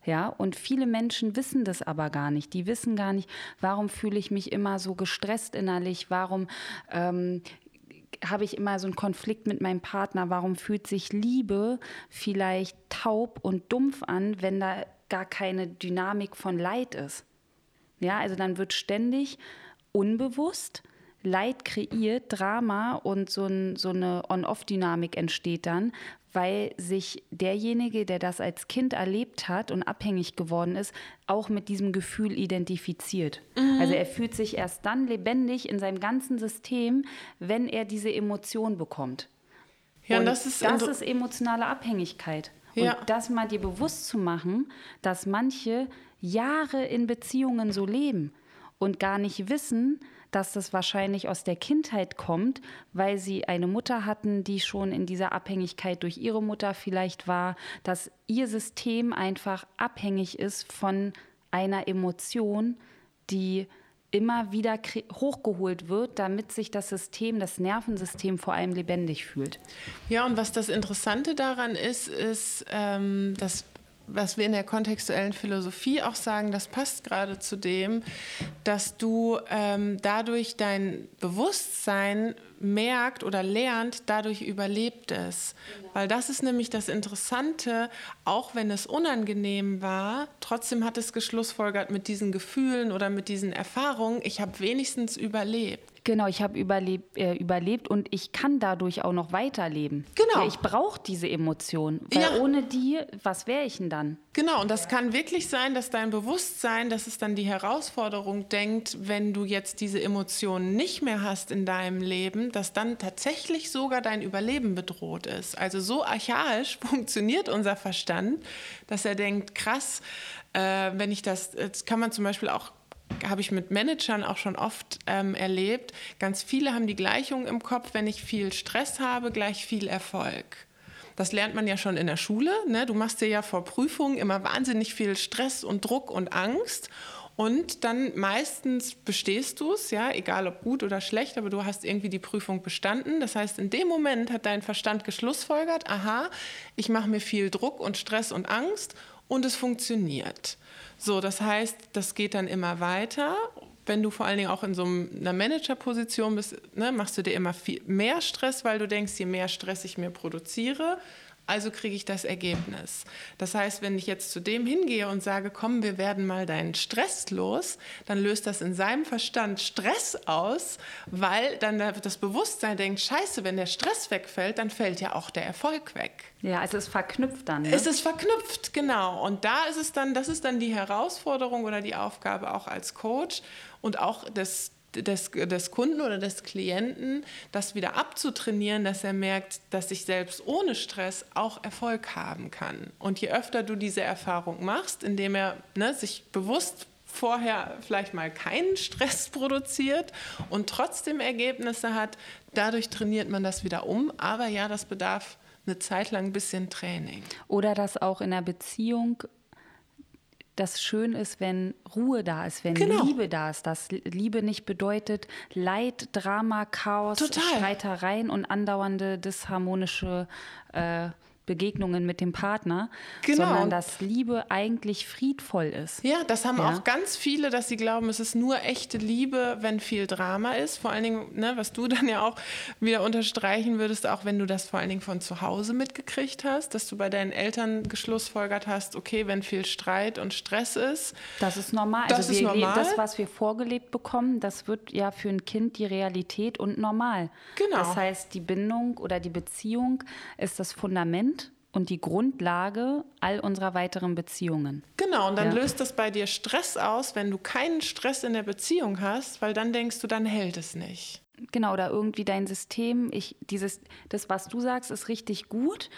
Ja, und viele Menschen wissen das aber gar nicht. Die wissen gar nicht, warum fühle ich mich immer so gestresst innerlich, warum ähm, habe ich immer so einen Konflikt mit meinem Partner, warum fühlt sich Liebe vielleicht taub und dumpf an, wenn da gar keine Dynamik von Leid ist. Ja, also dann wird ständig unbewusst Leid kreiert, Drama und so, ein, so eine On-Off-Dynamik entsteht dann, weil sich derjenige, der das als Kind erlebt hat und abhängig geworden ist, auch mit diesem Gefühl identifiziert. Mhm. Also er fühlt sich erst dann lebendig in seinem ganzen System, wenn er diese Emotion bekommt. Ja, und, das, ist, das ist emotionale Abhängigkeit. Ja. Und das mal dir bewusst zu machen, dass manche Jahre in Beziehungen so leben und gar nicht wissen, dass das wahrscheinlich aus der Kindheit kommt, weil sie eine Mutter hatten, die schon in dieser Abhängigkeit durch ihre Mutter vielleicht war, dass ihr System einfach abhängig ist von einer Emotion, die immer wieder hochgeholt wird, damit sich das System, das Nervensystem vor allem lebendig fühlt. Ja, und was das Interessante daran ist, ist, ähm, dass was wir in der kontextuellen Philosophie auch sagen, das passt gerade zu dem, dass du ähm, dadurch dein Bewusstsein merkt oder lernt, dadurch überlebt es. Weil das ist nämlich das Interessante, auch wenn es unangenehm war, trotzdem hat es geschlussfolgert mit diesen Gefühlen oder mit diesen Erfahrungen, ich habe wenigstens überlebt. Genau, ich habe überlebt, äh, überlebt und ich kann dadurch auch noch weiterleben. Genau. Ich brauche diese Emotion, weil ja. ohne die, was wäre ich denn dann? Genau, und das kann wirklich sein, dass dein Bewusstsein, dass es dann die Herausforderung denkt, wenn du jetzt diese Emotionen nicht mehr hast in deinem Leben, dass dann tatsächlich sogar dein Überleben bedroht ist. Also so archaisch funktioniert unser Verstand, dass er denkt, krass, äh, wenn ich das, das kann man zum Beispiel auch habe ich mit Managern auch schon oft ähm, erlebt. Ganz viele haben die Gleichung im Kopf, wenn ich viel Stress habe, gleich viel Erfolg. Das lernt man ja schon in der Schule. Ne? Du machst dir ja vor Prüfungen immer wahnsinnig viel Stress und Druck und Angst. Und dann meistens bestehst du es, ja, egal ob gut oder schlecht, aber du hast irgendwie die Prüfung bestanden. Das heißt, in dem Moment hat dein Verstand geschlussfolgert, aha, ich mache mir viel Druck und Stress und Angst und es funktioniert. So, das heißt, das geht dann immer weiter. Wenn du vor allen Dingen auch in so einer Managerposition bist, ne, machst du dir immer viel mehr Stress, weil du denkst, je mehr Stress ich mir produziere, also kriege ich das Ergebnis. Das heißt, wenn ich jetzt zu dem hingehe und sage, komm, wir werden mal deinen Stress los, dann löst das in seinem Verstand Stress aus, weil dann das Bewusstsein denkt, scheiße, wenn der Stress wegfällt, dann fällt ja auch der Erfolg weg. Ja, also es ist verknüpft dann. Ne? Es ist verknüpft, genau. Und da ist es dann, das ist dann die Herausforderung oder die Aufgabe auch als Coach und auch des des, des Kunden oder des Klienten, das wieder abzutrainieren, dass er merkt, dass ich selbst ohne Stress auch Erfolg haben kann. Und je öfter du diese Erfahrung machst, indem er ne, sich bewusst vorher vielleicht mal keinen Stress produziert und trotzdem Ergebnisse hat, dadurch trainiert man das wieder um. Aber ja, das bedarf eine Zeit lang ein bisschen Training. Oder dass auch in der Beziehung das schön ist, wenn Ruhe da ist, wenn genau. Liebe da ist. Dass Liebe nicht bedeutet Leid, Drama, Chaos, Total. Streitereien und andauernde disharmonische äh, Begegnungen mit dem Partner, genau. sondern dass Liebe eigentlich friedvoll ist. Ja, das haben ja. auch ganz viele, dass sie glauben, es ist nur echte Liebe, wenn viel Drama ist. Vor allen Dingen, ne, was du dann ja auch wieder unterstreichen würdest, auch wenn du das vor allen Dingen von zu Hause mitgekriegt hast, dass du bei deinen Eltern geschlussfolgert hast, okay, wenn viel Streit und Stress ist. Das ist normal. Das also ist normal. Das, was wir vorgelebt bekommen, das wird ja für ein Kind die Realität und normal. Genau. Das heißt, die Bindung oder die Beziehung ist das Fundament und die Grundlage all unserer weiteren Beziehungen. Genau, und dann ja. löst das bei dir Stress aus, wenn du keinen Stress in der Beziehung hast, weil dann denkst du, dann hält es nicht. Genau, oder irgendwie dein System, ich, dieses, das, was du sagst, ist richtig gut.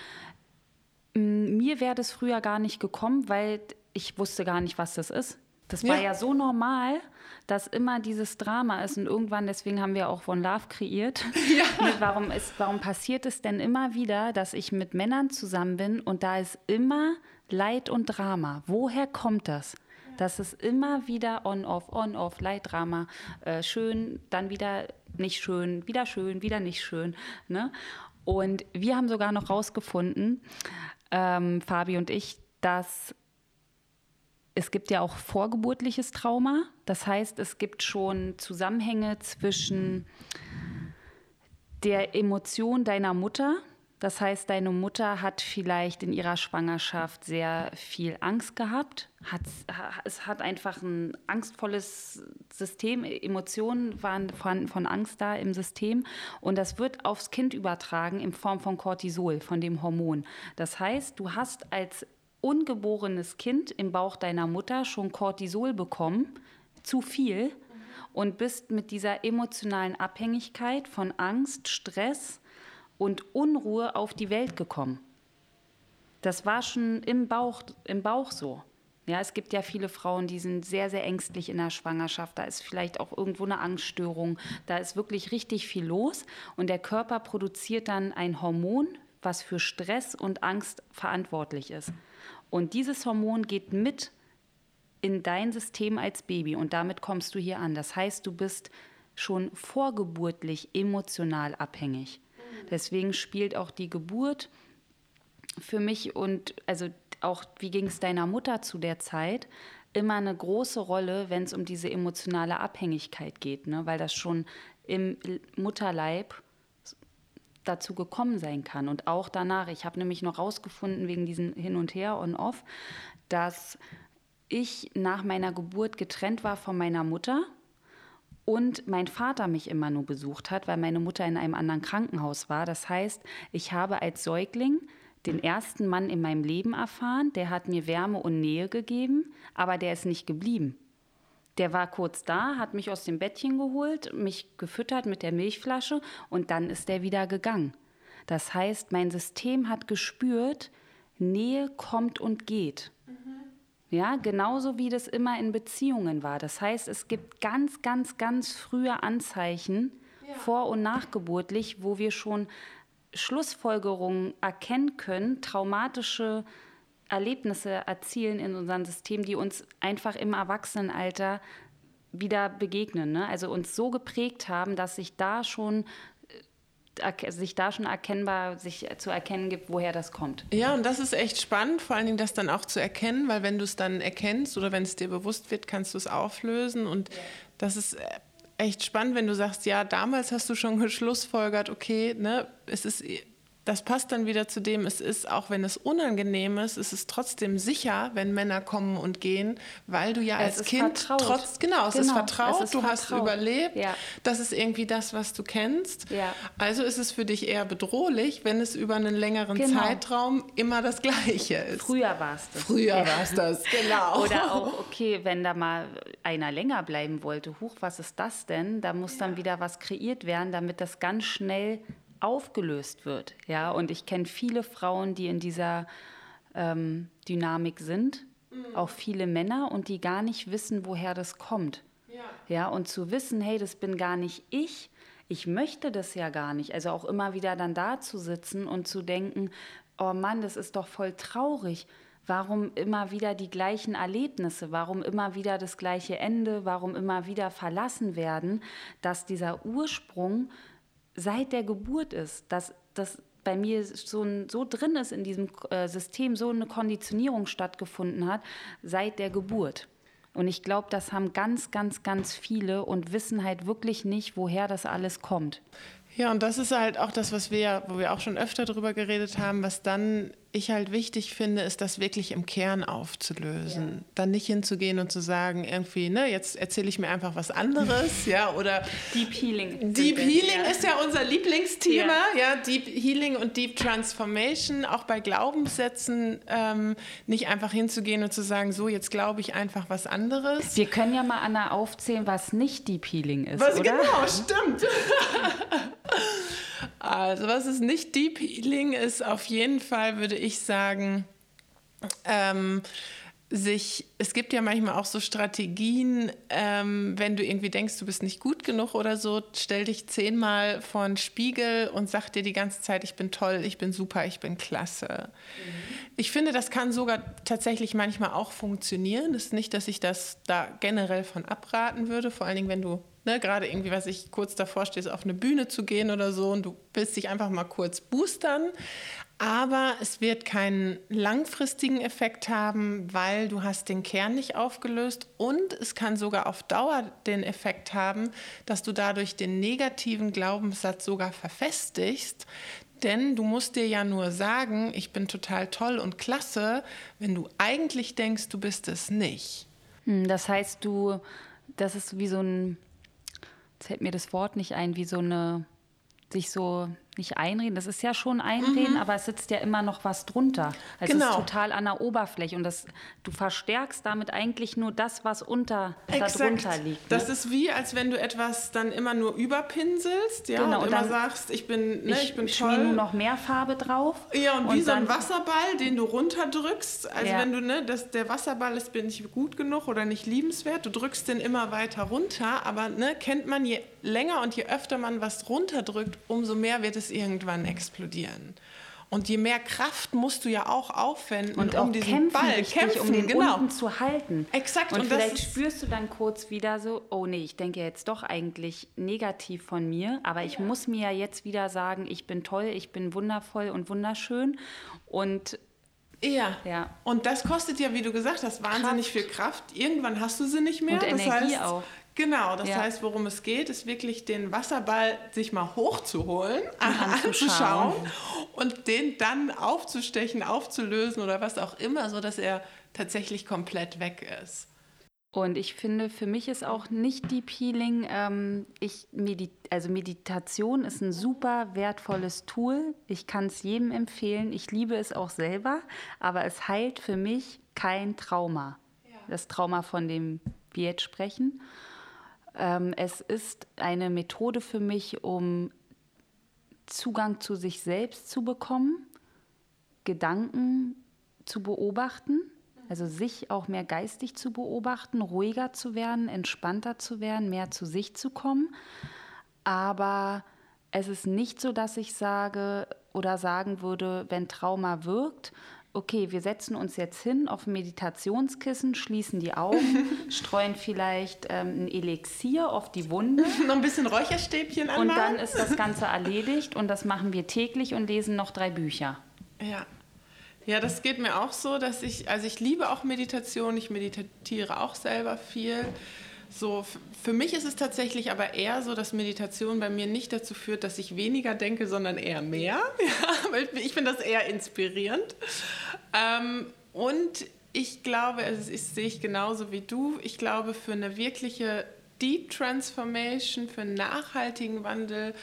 Mir wäre das früher gar nicht gekommen, weil ich wusste gar nicht, was das ist. Das war ja, ja so normal, dass immer dieses Drama ist und irgendwann, deswegen haben wir auch von Love kreiert. Ja. warum, ist, warum passiert es denn immer wieder, dass ich mit Männern zusammen bin und da ist immer Leid und Drama? Woher kommt das? Dass es immer wieder on-off, on-off, Leid, Drama, äh, schön, dann wieder nicht schön, wieder schön, wieder nicht schön. Ne? Und wir haben sogar noch rausgefunden, ähm, Fabi und ich, dass es gibt ja auch vorgeburtliches Trauma. Das heißt, es gibt schon Zusammenhänge zwischen der Emotion deiner Mutter. Das heißt, deine Mutter hat vielleicht in ihrer Schwangerschaft sehr viel Angst gehabt. Hat, es hat einfach ein angstvolles System. Emotionen waren von, von Angst da im System. Und das wird aufs Kind übertragen in Form von Cortisol, von dem Hormon. Das heißt, du hast als ungeborenes Kind im Bauch deiner Mutter schon Cortisol bekommen, zu viel, und bist mit dieser emotionalen Abhängigkeit von Angst, Stress und Unruhe auf die Welt gekommen. Das war schon im Bauch, im Bauch so. Ja, es gibt ja viele Frauen, die sind sehr, sehr ängstlich in der Schwangerschaft. Da ist vielleicht auch irgendwo eine Angststörung. Da ist wirklich richtig viel los. Und der Körper produziert dann ein Hormon, was für Stress und Angst verantwortlich ist. Und dieses Hormon geht mit in dein System als Baby und damit kommst du hier an. Das heißt, du bist schon vorgeburtlich emotional abhängig. Deswegen spielt auch die Geburt für mich und also auch wie ging es deiner Mutter zu der Zeit immer eine große Rolle, wenn es um diese emotionale Abhängigkeit geht, ne? weil das schon im Mutterleib dazu gekommen sein kann und auch danach. Ich habe nämlich noch rausgefunden wegen diesen Hin und Her und Off, dass ich nach meiner Geburt getrennt war von meiner Mutter und mein Vater mich immer nur besucht hat, weil meine Mutter in einem anderen Krankenhaus war. Das heißt, ich habe als Säugling den ersten Mann in meinem Leben erfahren, der hat mir Wärme und Nähe gegeben, aber der ist nicht geblieben. Der war kurz da, hat mich aus dem Bettchen geholt, mich gefüttert mit der Milchflasche und dann ist der wieder gegangen. Das heißt, mein System hat gespürt, Nähe kommt und geht. Ja, genauso wie das immer in Beziehungen war. Das heißt, es gibt ganz, ganz, ganz frühe Anzeichen, ja. vor- und nachgeburtlich, wo wir schon Schlussfolgerungen erkennen können, traumatische Erlebnisse erzielen in unserem System, die uns einfach im Erwachsenenalter wieder begegnen. Ne? Also uns so geprägt haben, dass sich da schon sich da schon erkennbar sich zu erkennen gibt, woher das kommt. Ja, und das ist echt spannend, vor allen Dingen das dann auch zu erkennen, weil wenn du es dann erkennst oder wenn es dir bewusst wird, kannst du es auflösen. Und ja. das ist echt spannend, wenn du sagst, ja, damals hast du schon geschlussfolgert, okay, ne, es ist das passt dann wieder zu dem, es ist, auch wenn es unangenehm ist, es ist trotzdem sicher, wenn Männer kommen und gehen, weil du ja es als Kind vertraut. trotz, genau, es genau, ist vertraut, es ist du vertraut. hast überlebt, ja. das ist irgendwie das, was du kennst. Ja. Also ist es für dich eher bedrohlich, wenn es über einen längeren genau. Zeitraum immer das Gleiche ist. Früher war es das. Früher ja. war es das, genau. Oder auch, okay, wenn da mal einer länger bleiben wollte, huch, was ist das denn? Da muss dann wieder was kreiert werden, damit das ganz schnell aufgelöst wird. Ja? Und ich kenne viele Frauen, die in dieser ähm, Dynamik sind, mhm. auch viele Männer und die gar nicht wissen, woher das kommt. Ja. ja. Und zu wissen, hey, das bin gar nicht ich, ich möchte das ja gar nicht. Also auch immer wieder dann da zu sitzen und zu denken, oh Mann, das ist doch voll traurig. Warum immer wieder die gleichen Erlebnisse? Warum immer wieder das gleiche Ende? Warum immer wieder verlassen werden? Dass dieser Ursprung seit der Geburt ist, dass das bei mir so, so drin ist in diesem äh, System, so eine Konditionierung stattgefunden hat, seit der Geburt. Und ich glaube, das haben ganz, ganz, ganz viele und wissen halt wirklich nicht, woher das alles kommt. Ja, und das ist halt auch das, was wir, wo wir auch schon öfter darüber geredet haben, was dann ich halt wichtig finde, ist das wirklich im Kern aufzulösen. Ja. Dann nicht hinzugehen und zu sagen, irgendwie, ne, jetzt erzähle ich mir einfach was anderes, ja, oder Deep Healing. Deep Healing ja. ist ja unser Lieblingsthema, ja. ja. Deep Healing und Deep Transformation, auch bei Glaubenssätzen ähm, nicht einfach hinzugehen und zu sagen, so, jetzt glaube ich einfach was anderes. Wir können ja mal Anna aufzählen, was nicht Deep Healing ist, was, oder? Genau, stimmt. Also was ist nicht Deep Healing ist, auf jeden Fall würde ich sagen, ähm, sich, es gibt ja manchmal auch so Strategien, ähm, wenn du irgendwie denkst, du bist nicht gut genug oder so, stell dich zehnmal vor den Spiegel und sag dir die ganze Zeit, ich bin toll, ich bin super, ich bin klasse. Mhm. Ich finde, das kann sogar tatsächlich manchmal auch funktionieren. Das ist nicht, dass ich das da generell von abraten würde, vor allen Dingen, wenn du ne, gerade irgendwie, was ich kurz davor stehst, auf eine Bühne zu gehen oder so und du willst dich einfach mal kurz boostern. Aber es wird keinen langfristigen Effekt haben, weil du hast den Kern nicht aufgelöst und es kann sogar auf Dauer den Effekt haben, dass du dadurch den negativen Glaubenssatz sogar verfestigst. Denn du musst dir ja nur sagen, ich bin total toll und klasse, wenn du eigentlich denkst, du bist es nicht. Hm, das heißt, du, das ist wie so ein, jetzt fällt mir das Wort nicht ein, wie so eine, sich so nicht einreden, das ist ja schon einreden, mhm. aber es sitzt ja immer noch was drunter. Es genau. ist total an der Oberfläche und das, du verstärkst damit eigentlich nur das, was unter darunter liegt. Ne? Das ist wie, als wenn du etwas dann immer nur überpinselst, ja, genau, und, und immer sagst, ich bin, ne, ich, ich bin toll. nur noch mehr Farbe drauf. Ja, und, und wie so ein Wasserball, den du runterdrückst, also ja. wenn du, ne, das, der Wasserball ist bin nicht gut genug oder nicht liebenswert, du drückst den immer weiter runter, aber ne, kennt man, je länger und je öfter man was runterdrückt, umso mehr wird es es irgendwann explodieren. Und je mehr Kraft musst du ja auch aufwenden, und um diesen kämpfen, Ball kämpfen, um den genau. unten zu halten. Exakt. Und, und vielleicht spürst du dann kurz wieder so, oh nee, ich denke jetzt doch eigentlich negativ von mir, aber ich ja. muss mir ja jetzt wieder sagen, ich bin toll, ich bin wundervoll und wunderschön. Und ja. ja. Und das kostet ja, wie du gesagt hast, wahnsinnig Kraft. viel Kraft. Irgendwann hast du sie nicht mehr. Und das Energie heißt, auch. Genau, das ja. heißt, worum es geht, ist wirklich den Wasserball sich mal hochzuholen, anzuschauen und den dann aufzustechen, aufzulösen oder was auch immer, sodass er tatsächlich komplett weg ist. Und ich finde, für mich ist auch nicht Deep Healing, ähm, ich medit also Meditation ist ein super wertvolles Tool. Ich kann es jedem empfehlen. Ich liebe es auch selber, aber es heilt für mich kein Trauma. Ja. Das Trauma, von dem wir jetzt sprechen. Ähm, es ist eine Methode für mich, um Zugang zu sich selbst zu bekommen, Gedanken zu beobachten, also sich auch mehr geistig zu beobachten, ruhiger zu werden, entspannter zu werden, mehr zu sich zu kommen. Aber es ist nicht so, dass ich sage oder sagen würde, wenn Trauma wirkt, okay, wir setzen uns jetzt hin auf ein Meditationskissen, schließen die Augen, streuen vielleicht ähm, ein Elixier auf die Wunde. noch ein bisschen Räucherstäbchen anmachen. Und dann ist das Ganze erledigt und das machen wir täglich und lesen noch drei Bücher. Ja. Ja, das geht mir auch so, dass ich, also ich liebe auch Meditation, ich meditiere auch selber viel. So, für mich ist es tatsächlich aber eher so, dass Meditation bei mir nicht dazu führt, dass ich weniger denke, sondern eher mehr. Ja, ich finde das eher inspirierend. Ähm, und ich glaube, also ich sehe ich genauso wie du, ich glaube, für eine wirkliche Deep Transformation, für einen nachhaltigen Wandel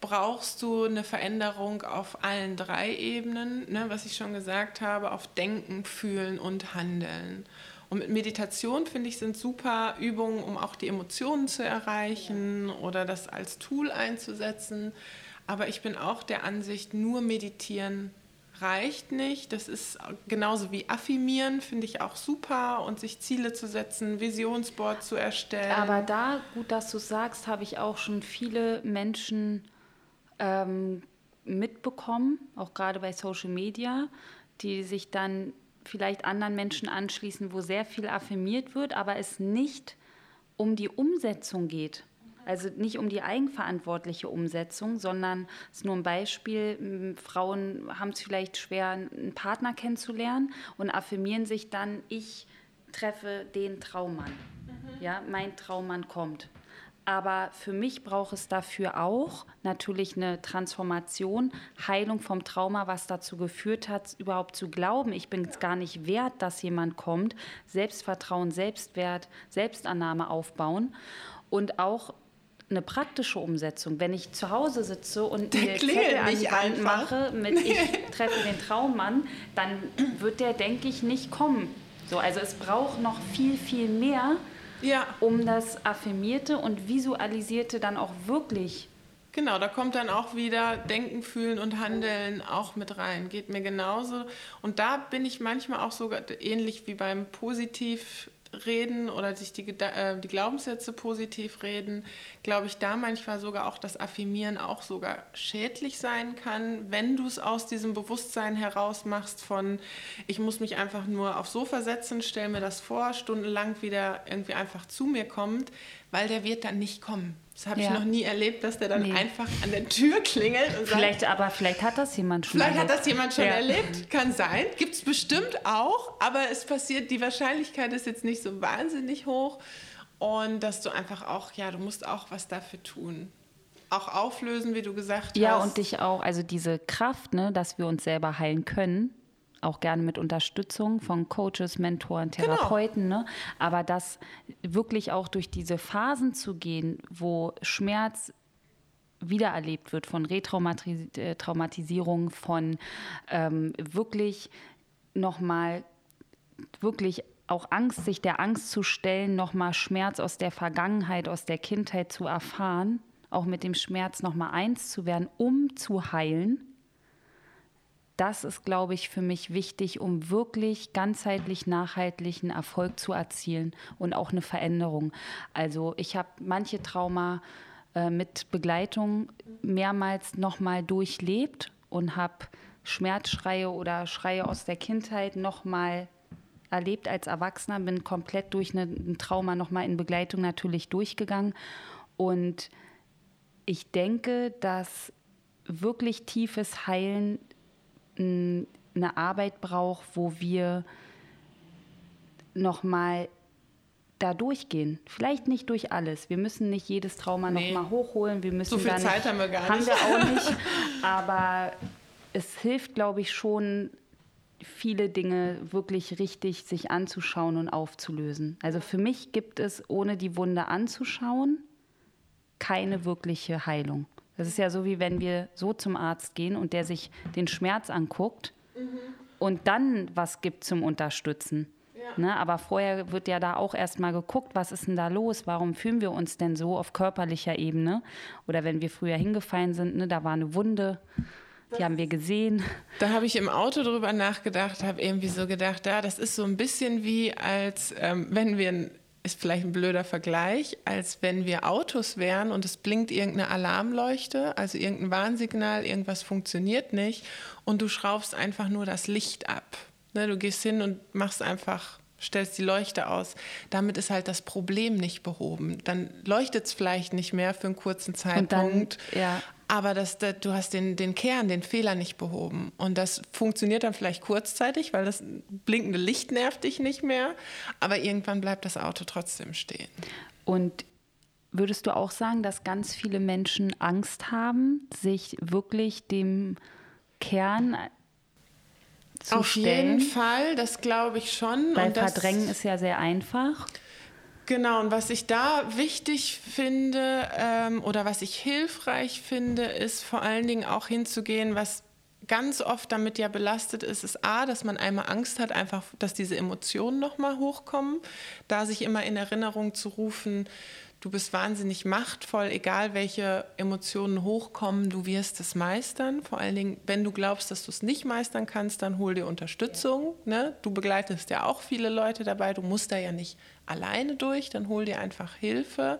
brauchst du eine Veränderung auf allen drei Ebenen, ne, was ich schon gesagt habe, auf Denken, Fühlen und Handeln. Und mit Meditation, finde ich, sind super Übungen, um auch die Emotionen zu erreichen oder das als Tool einzusetzen. Aber ich bin auch der Ansicht, nur meditieren reicht nicht. Das ist genauso wie affirmieren, finde ich auch super und sich Ziele zu setzen, Visionsboard zu erstellen. Aber da, gut, dass du sagst, habe ich auch schon viele Menschen ähm, mitbekommen, auch gerade bei Social Media, die sich dann vielleicht anderen Menschen anschließen, wo sehr viel affirmiert wird, aber es nicht um die Umsetzung geht. Also nicht um die eigenverantwortliche Umsetzung, sondern es ist nur ein Beispiel. Frauen haben es vielleicht schwer, einen Partner kennenzulernen und affirmieren sich dann, ich treffe den Traummann. Mhm. Ja, mein Traummann kommt. Aber für mich braucht es dafür auch natürlich eine Transformation, Heilung vom Trauma, was dazu geführt hat, überhaupt zu glauben, ich bin es gar nicht wert, dass jemand kommt. Selbstvertrauen, Selbstwert, Selbstannahme aufbauen und auch eine praktische Umsetzung. Wenn ich zu Hause sitze und der Zettel an die Wand mache mit ich treffe den Traummann, dann wird der, denke ich, nicht kommen. So, also es braucht noch viel, viel mehr, ja. um das Affirmierte und Visualisierte dann auch wirklich Genau, da kommt dann auch wieder Denken, Fühlen und Handeln auch mit rein. Geht mir genauso. Und da bin ich manchmal auch sogar ähnlich wie beim Positiv reden oder sich die, äh, die Glaubenssätze positiv reden, glaube ich, da manchmal sogar auch das Affirmieren auch sogar schädlich sein kann, wenn du es aus diesem Bewusstsein heraus machst von, ich muss mich einfach nur aufs Sofa setzen, stell mir das vor, stundenlang wieder irgendwie einfach zu mir kommt, weil der wird dann nicht kommen. Das habe ich noch nie erlebt, dass der dann nee. einfach an der Tür klingelt und sagt. Vielleicht, sagt. Aber vielleicht hat das jemand schon vielleicht erlebt. Hat das jemand schon ja. erlebt, kann sein. Gibt es bestimmt auch, aber es passiert, die Wahrscheinlichkeit ist jetzt nicht so wahnsinnig hoch. Und dass du einfach auch, ja, du musst auch was dafür tun auch auflösen, wie du gesagt ja, hast. Ja, und dich auch, also diese Kraft, ne, dass wir uns selber heilen können, auch gerne mit Unterstützung von Coaches, Mentoren, genau. Therapeuten, genau. ne? aber das wirklich auch durch diese Phasen zu gehen, wo Schmerz wiedererlebt wird von Retraumatisierung, von ähm, wirklich nochmal, wirklich auch Angst, sich der Angst zu stellen, nochmal Schmerz aus der Vergangenheit, aus der Kindheit zu erfahren auch mit dem Schmerz nochmal eins zu werden, um zu heilen. Das ist, glaube ich, für mich wichtig, um wirklich ganzheitlich nachhaltigen Erfolg zu erzielen und auch eine Veränderung. Also ich habe manche Trauma äh, mit Begleitung mehrmals nochmal durchlebt und habe Schmerzschreie oder Schreie aus der Kindheit nochmal erlebt als Erwachsener, bin komplett durch eine, ein Trauma nochmal in Begleitung natürlich durchgegangen und ich denke, dass wirklich tiefes Heilen eine Arbeit braucht, wo wir nochmal da durchgehen. Vielleicht nicht durch alles. Wir müssen nicht jedes Trauma nee. nochmal hochholen. Wir müssen so viel Zeit nicht, haben wir gar nicht. Haben wir auch nicht. Aber es hilft, glaube ich, schon, viele Dinge wirklich richtig sich anzuschauen und aufzulösen. Also für mich gibt es, ohne die Wunde anzuschauen, keine wirkliche Heilung. Das ist ja so, wie wenn wir so zum Arzt gehen und der sich den Schmerz anguckt mhm. und dann was gibt zum Unterstützen. Ja. Ne? Aber vorher wird ja da auch erstmal geguckt, was ist denn da los? Warum fühlen wir uns denn so auf körperlicher Ebene? Oder wenn wir früher hingefallen sind, ne, da war eine Wunde. Die haben wir gesehen. Da habe ich im Auto drüber nachgedacht, habe irgendwie so gedacht, ja, das ist so ein bisschen wie, als ähm, wenn wir ein ist vielleicht ein blöder Vergleich, als wenn wir Autos wären und es blinkt irgendeine Alarmleuchte, also irgendein Warnsignal, irgendwas funktioniert nicht und du schraubst einfach nur das Licht ab. Ne, du gehst hin und machst einfach, stellst die Leuchte aus. Damit ist halt das Problem nicht behoben. Dann leuchtet es vielleicht nicht mehr für einen kurzen Zeitpunkt. Dann, ja aber das, das, du hast den, den Kern, den Fehler nicht behoben. Und das funktioniert dann vielleicht kurzzeitig, weil das blinkende Licht nervt dich nicht mehr, aber irgendwann bleibt das Auto trotzdem stehen. Und würdest du auch sagen, dass ganz viele Menschen Angst haben, sich wirklich dem Kern zu Auf stellen? jeden Fall, das glaube ich schon. Weil Verdrängen ist ja sehr einfach. Genau, und was ich da wichtig finde ähm, oder was ich hilfreich finde, ist vor allen Dingen auch hinzugehen, was ganz oft damit ja belastet ist, ist A, dass man einmal Angst hat, einfach, dass diese Emotionen nochmal hochkommen, da sich immer in Erinnerung zu rufen, du bist wahnsinnig machtvoll, egal welche Emotionen hochkommen, du wirst es meistern. Vor allen Dingen, wenn du glaubst, dass du es nicht meistern kannst, dann hol dir Unterstützung. Ne? Du begleitest ja auch viele Leute dabei, du musst da ja nicht alleine durch, dann hol dir einfach Hilfe.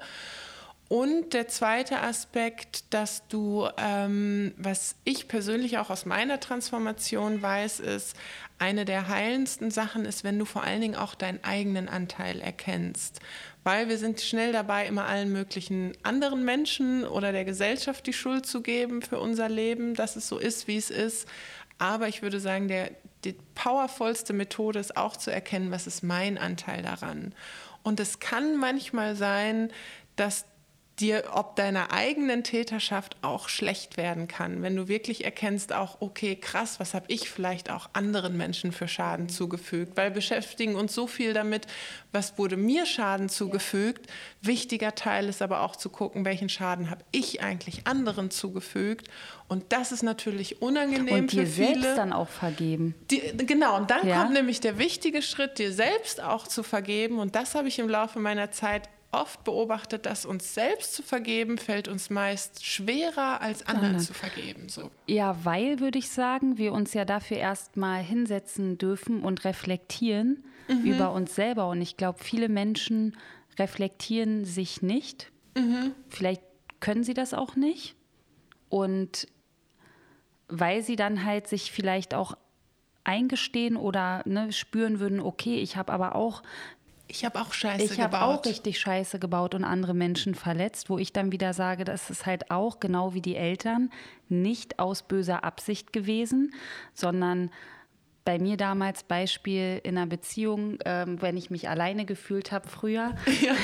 Und der zweite Aspekt, dass du, ähm, was ich persönlich auch aus meiner Transformation weiß, ist, eine der heilendsten Sachen ist, wenn du vor allen Dingen auch deinen eigenen Anteil erkennst. Weil wir sind schnell dabei, immer allen möglichen anderen Menschen oder der Gesellschaft die Schuld zu geben für unser Leben, dass es so ist, wie es ist. Aber ich würde sagen, der, die powervollste Methode ist auch zu erkennen, was ist mein Anteil daran. Und es kann manchmal sein, dass dir ob deiner eigenen Täterschaft auch schlecht werden kann, wenn du wirklich erkennst auch, okay, krass, was habe ich vielleicht auch anderen Menschen für Schaden zugefügt, weil wir beschäftigen uns so viel damit, was wurde mir Schaden zugefügt. Wichtiger Teil ist aber auch zu gucken, welchen Schaden habe ich eigentlich anderen zugefügt und das ist natürlich unangenehm und dir für viele. selbst dann auch vergeben. Die, genau, und dann ja. kommt nämlich der wichtige Schritt, dir selbst auch zu vergeben und das habe ich im Laufe meiner Zeit oft beobachtet, dass uns selbst zu vergeben fällt uns meist schwerer als anderen Aha. zu vergeben. So. Ja, weil würde ich sagen, wir uns ja dafür erstmal hinsetzen dürfen und reflektieren mhm. über uns selber. Und ich glaube, viele Menschen reflektieren sich nicht. Mhm. Vielleicht können sie das auch nicht. Und weil sie dann halt sich vielleicht auch eingestehen oder ne, spüren würden, okay, ich habe aber auch Ich habe auch Scheiße ich gebaut. Ich habe auch richtig Scheiße gebaut und andere Menschen verletzt, wo ich dann wieder sage, das ist halt auch genau wie die Eltern nicht aus böser Absicht gewesen, sondern bei mir damals Beispiel in einer Beziehung, ähm, wenn ich mich alleine gefühlt habe früher, ja.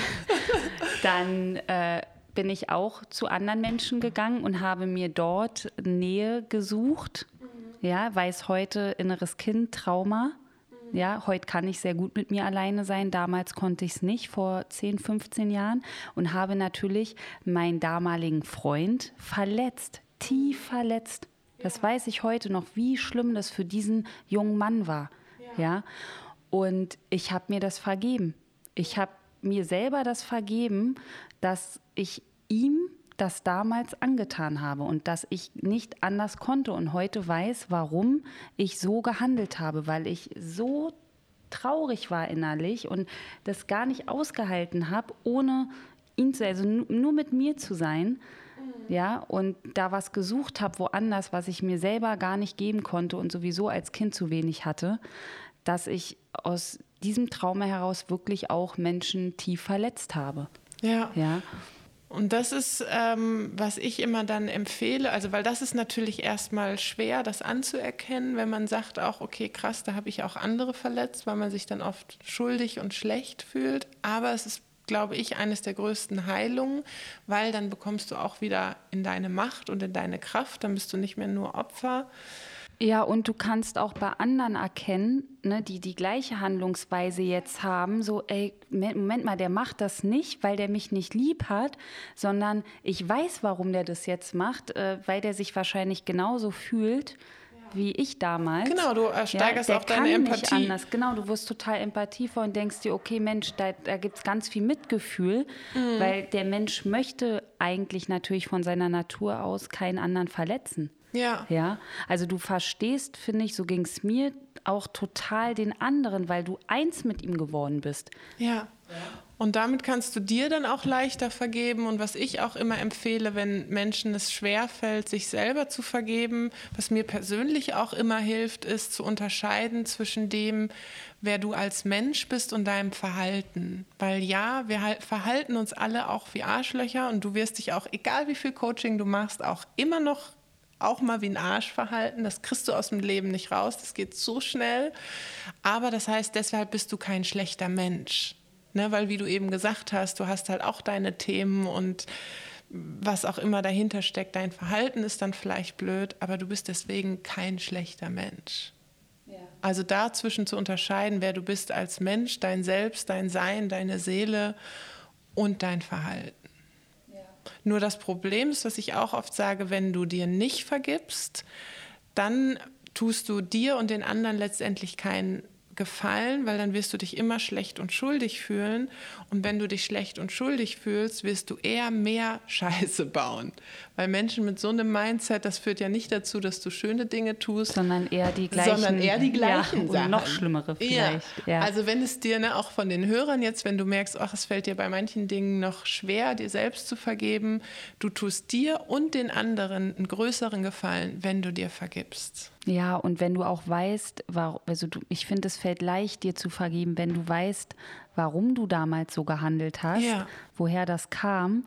dann äh, bin ich auch zu anderen Menschen gegangen und habe mir dort Nähe gesucht. Mhm. Ja, weiß heute inneres Kind, Trauma. Ja, heute kann ich sehr gut mit mir alleine sein. Damals konnte ich es nicht, vor 10, 15 Jahren. Und habe natürlich meinen damaligen Freund verletzt, tief verletzt. Das weiß ich heute noch, wie schlimm das für diesen jungen Mann war. Ja. ja? Und ich habe mir das vergeben. Ich habe mir selber das vergeben, dass ich ihm das damals angetan habe und dass ich nicht anders konnte und heute weiß, warum ich so gehandelt habe, weil ich so traurig war innerlich und das gar nicht ausgehalten habe, ohne ihn zu, also nur mit mir zu sein ja, und da was gesucht habe woanders, was ich mir selber gar nicht geben konnte und sowieso als Kind zu wenig hatte, dass ich aus diesem Trauma heraus wirklich auch Menschen tief verletzt habe. Ja. ja. Und das ist, ähm, was ich immer dann empfehle, also weil das ist natürlich erstmal schwer, das anzuerkennen, wenn man sagt auch, okay, krass, da habe ich auch andere verletzt, weil man sich dann oft schuldig und schlecht fühlt. Aber es ist glaube ich, eines der größten Heilungen, weil dann bekommst du auch wieder in deine Macht und in deine Kraft, dann bist du nicht mehr nur Opfer. Ja, und du kannst auch bei anderen erkennen, ne, die die gleiche Handlungsweise jetzt haben, so, ey, Moment mal, der macht das nicht, weil der mich nicht lieb hat, sondern ich weiß, warum der das jetzt macht, äh, weil der sich wahrscheinlich genauso fühlt wie ich damals. Genau, du steigerst ja, auch deine Empathie. Nicht anders. Genau, du wirst total empathievoll und denkst dir, okay, Mensch, da, da gibt es ganz viel Mitgefühl, mhm. weil der Mensch möchte eigentlich natürlich von seiner Natur aus keinen anderen verletzen. Ja. Ja. Also du verstehst, finde ich, so ging es mir auch total den anderen, weil du eins mit ihm geworden bist. Ja. Und damit kannst du dir dann auch leichter vergeben. Und was ich auch immer empfehle, wenn Menschen es schwerfällt, sich selber zu vergeben, was mir persönlich auch immer hilft, ist zu unterscheiden zwischen dem, wer du als Mensch bist und deinem Verhalten. Weil ja, wir verhalten uns alle auch wie Arschlöcher und du wirst dich auch, egal wie viel Coaching du machst, auch immer noch auch mal wie ein Arsch verhalten. Das kriegst du aus dem Leben nicht raus. Das geht so schnell. Aber das heißt, deshalb bist du kein schlechter Mensch. Ne, weil, wie du eben gesagt hast, du hast halt auch deine Themen und was auch immer dahinter steckt. Dein Verhalten ist dann vielleicht blöd, aber du bist deswegen kein schlechter Mensch. Ja. Also dazwischen zu unterscheiden, wer du bist als Mensch, dein Selbst, dein Sein, deine Seele und dein Verhalten. Nur das Problem ist, was ich auch oft sage, wenn du dir nicht vergibst, dann tust du dir und den anderen letztendlich keinen gefallen, weil dann wirst du dich immer schlecht und schuldig fühlen. Und wenn du dich schlecht und schuldig fühlst, wirst du eher mehr Scheiße bauen. Weil Menschen mit so einem Mindset, das führt ja nicht dazu, dass du schöne Dinge tust, sondern eher die gleichen, sondern eher die gleichen ja, Sachen. noch schlimmere vielleicht. Ja. ja. Also wenn es dir ne, auch von den Hörern jetzt, wenn du merkst, ach, es fällt dir bei manchen Dingen noch schwer, dir selbst zu vergeben, du tust dir und den anderen einen größeren Gefallen, wenn du dir vergibst. Ja, und wenn du auch weißt, warum, also du, ich finde, es fällt leicht, dir zu vergeben, wenn du weißt, warum du damals so gehandelt hast, ja. woher das kam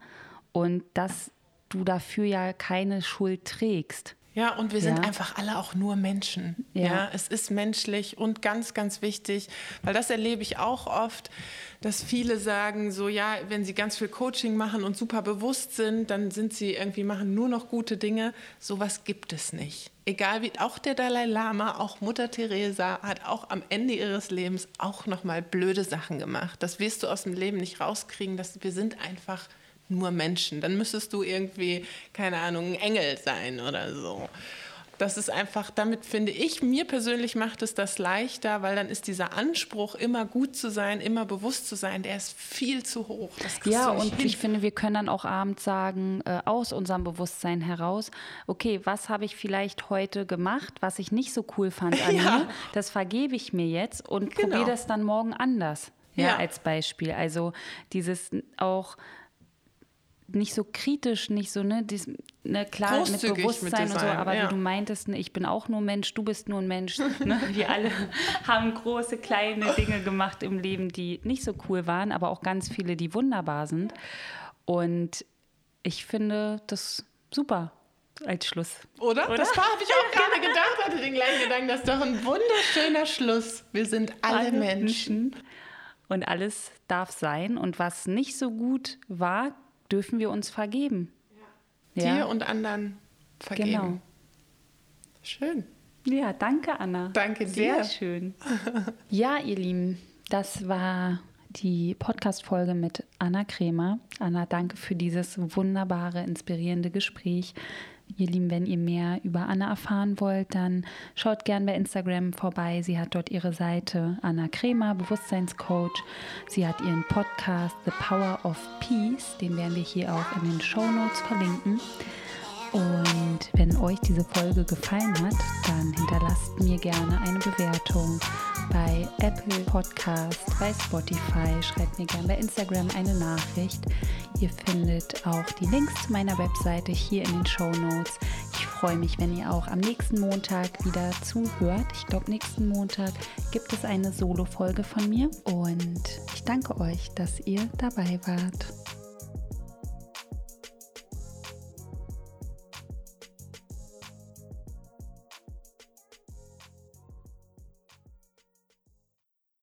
und dass du dafür ja keine Schuld trägst. Ja, und wir sind ja. einfach alle auch nur Menschen. Ja. ja. es ist menschlich und ganz, ganz wichtig, weil das erlebe ich auch oft, dass viele sagen, so ja, wenn sie ganz viel Coaching machen und super bewusst sind, dann sind sie irgendwie machen nur noch gute Dinge. Sowas gibt es nicht. Egal wie, auch der Dalai Lama, auch Mutter Teresa hat auch am Ende ihres Lebens auch noch mal blöde Sachen gemacht. Das wirst du aus dem Leben nicht rauskriegen. Dass wir sind einfach nur Menschen. Dann müsstest du irgendwie, keine Ahnung, ein Engel sein oder so. Das ist einfach, damit finde ich, mir persönlich macht es das leichter, weil dann ist dieser Anspruch, immer gut zu sein, immer bewusst zu sein, der ist viel zu hoch. ja, und hin. ich finde, wir können dann auch abends sagen, äh, aus unserem Bewusstsein heraus, okay, was habe ich vielleicht heute gemacht, was ich nicht so cool fand an ja. mir, das vergebe ich mir jetzt und genau. probiere das dann morgen anders. Ja, ja, als Beispiel. Also dieses auch nicht so kritisch, nicht so, ne, dies, ne, klar mit Bewusstsein mit und so, aber ja. wie du meintest, ne, ich bin auch nur Mensch, du bist nur ein Mensch. Ne? Wir alle haben große, kleine Dinge gemacht im Leben, die nicht so cool waren, aber auch ganz viele, die wunderbar sind. Und ich finde das super als Schluss. Oder? Oder? Das habe ich auch gerade gedacht, hatte den gleichen Gedanken. Das ist doch ein wunderschöner Schluss. Wir sind alle, alle Menschen. Und alles darf sein. Und was nicht so gut war, dürfen wir uns vergeben. Ja. Dir und anderen vergeben. Genau. Schön. Ja, danke, Anna. Danke dir. Sehr schön. ja, ihr Lieben, das war die Podcast-Folge mit Anna Kremer. Anna, danke für dieses wunderbare, inspirierende Gespräch. Ihr Lieben, wenn ihr mehr über Anna erfahren wollt, dann schaut gern bei Instagram vorbei. Sie hat dort ihre Seite Anna Kremer, Bewusstseinscoach. Sie hat ihren Podcast The Power of Peace, den werden wir hier auch in den Show Notes verlinken. Und wenn euch diese Folge gefallen hat, dann hinterlasst mir gerne eine Bewertung bei Apple Podcast, bei Spotify. Schreibt mir gerne bei Instagram eine Nachricht. Ihr findet auch die Links zu meiner Webseite hier in den Show Notes. Ich freue mich, wenn ihr auch am nächsten Montag wieder zuhört. Ich glaube, nächsten Montag gibt es eine Solo-Folge von mir. Und ich danke euch, dass ihr dabei wart.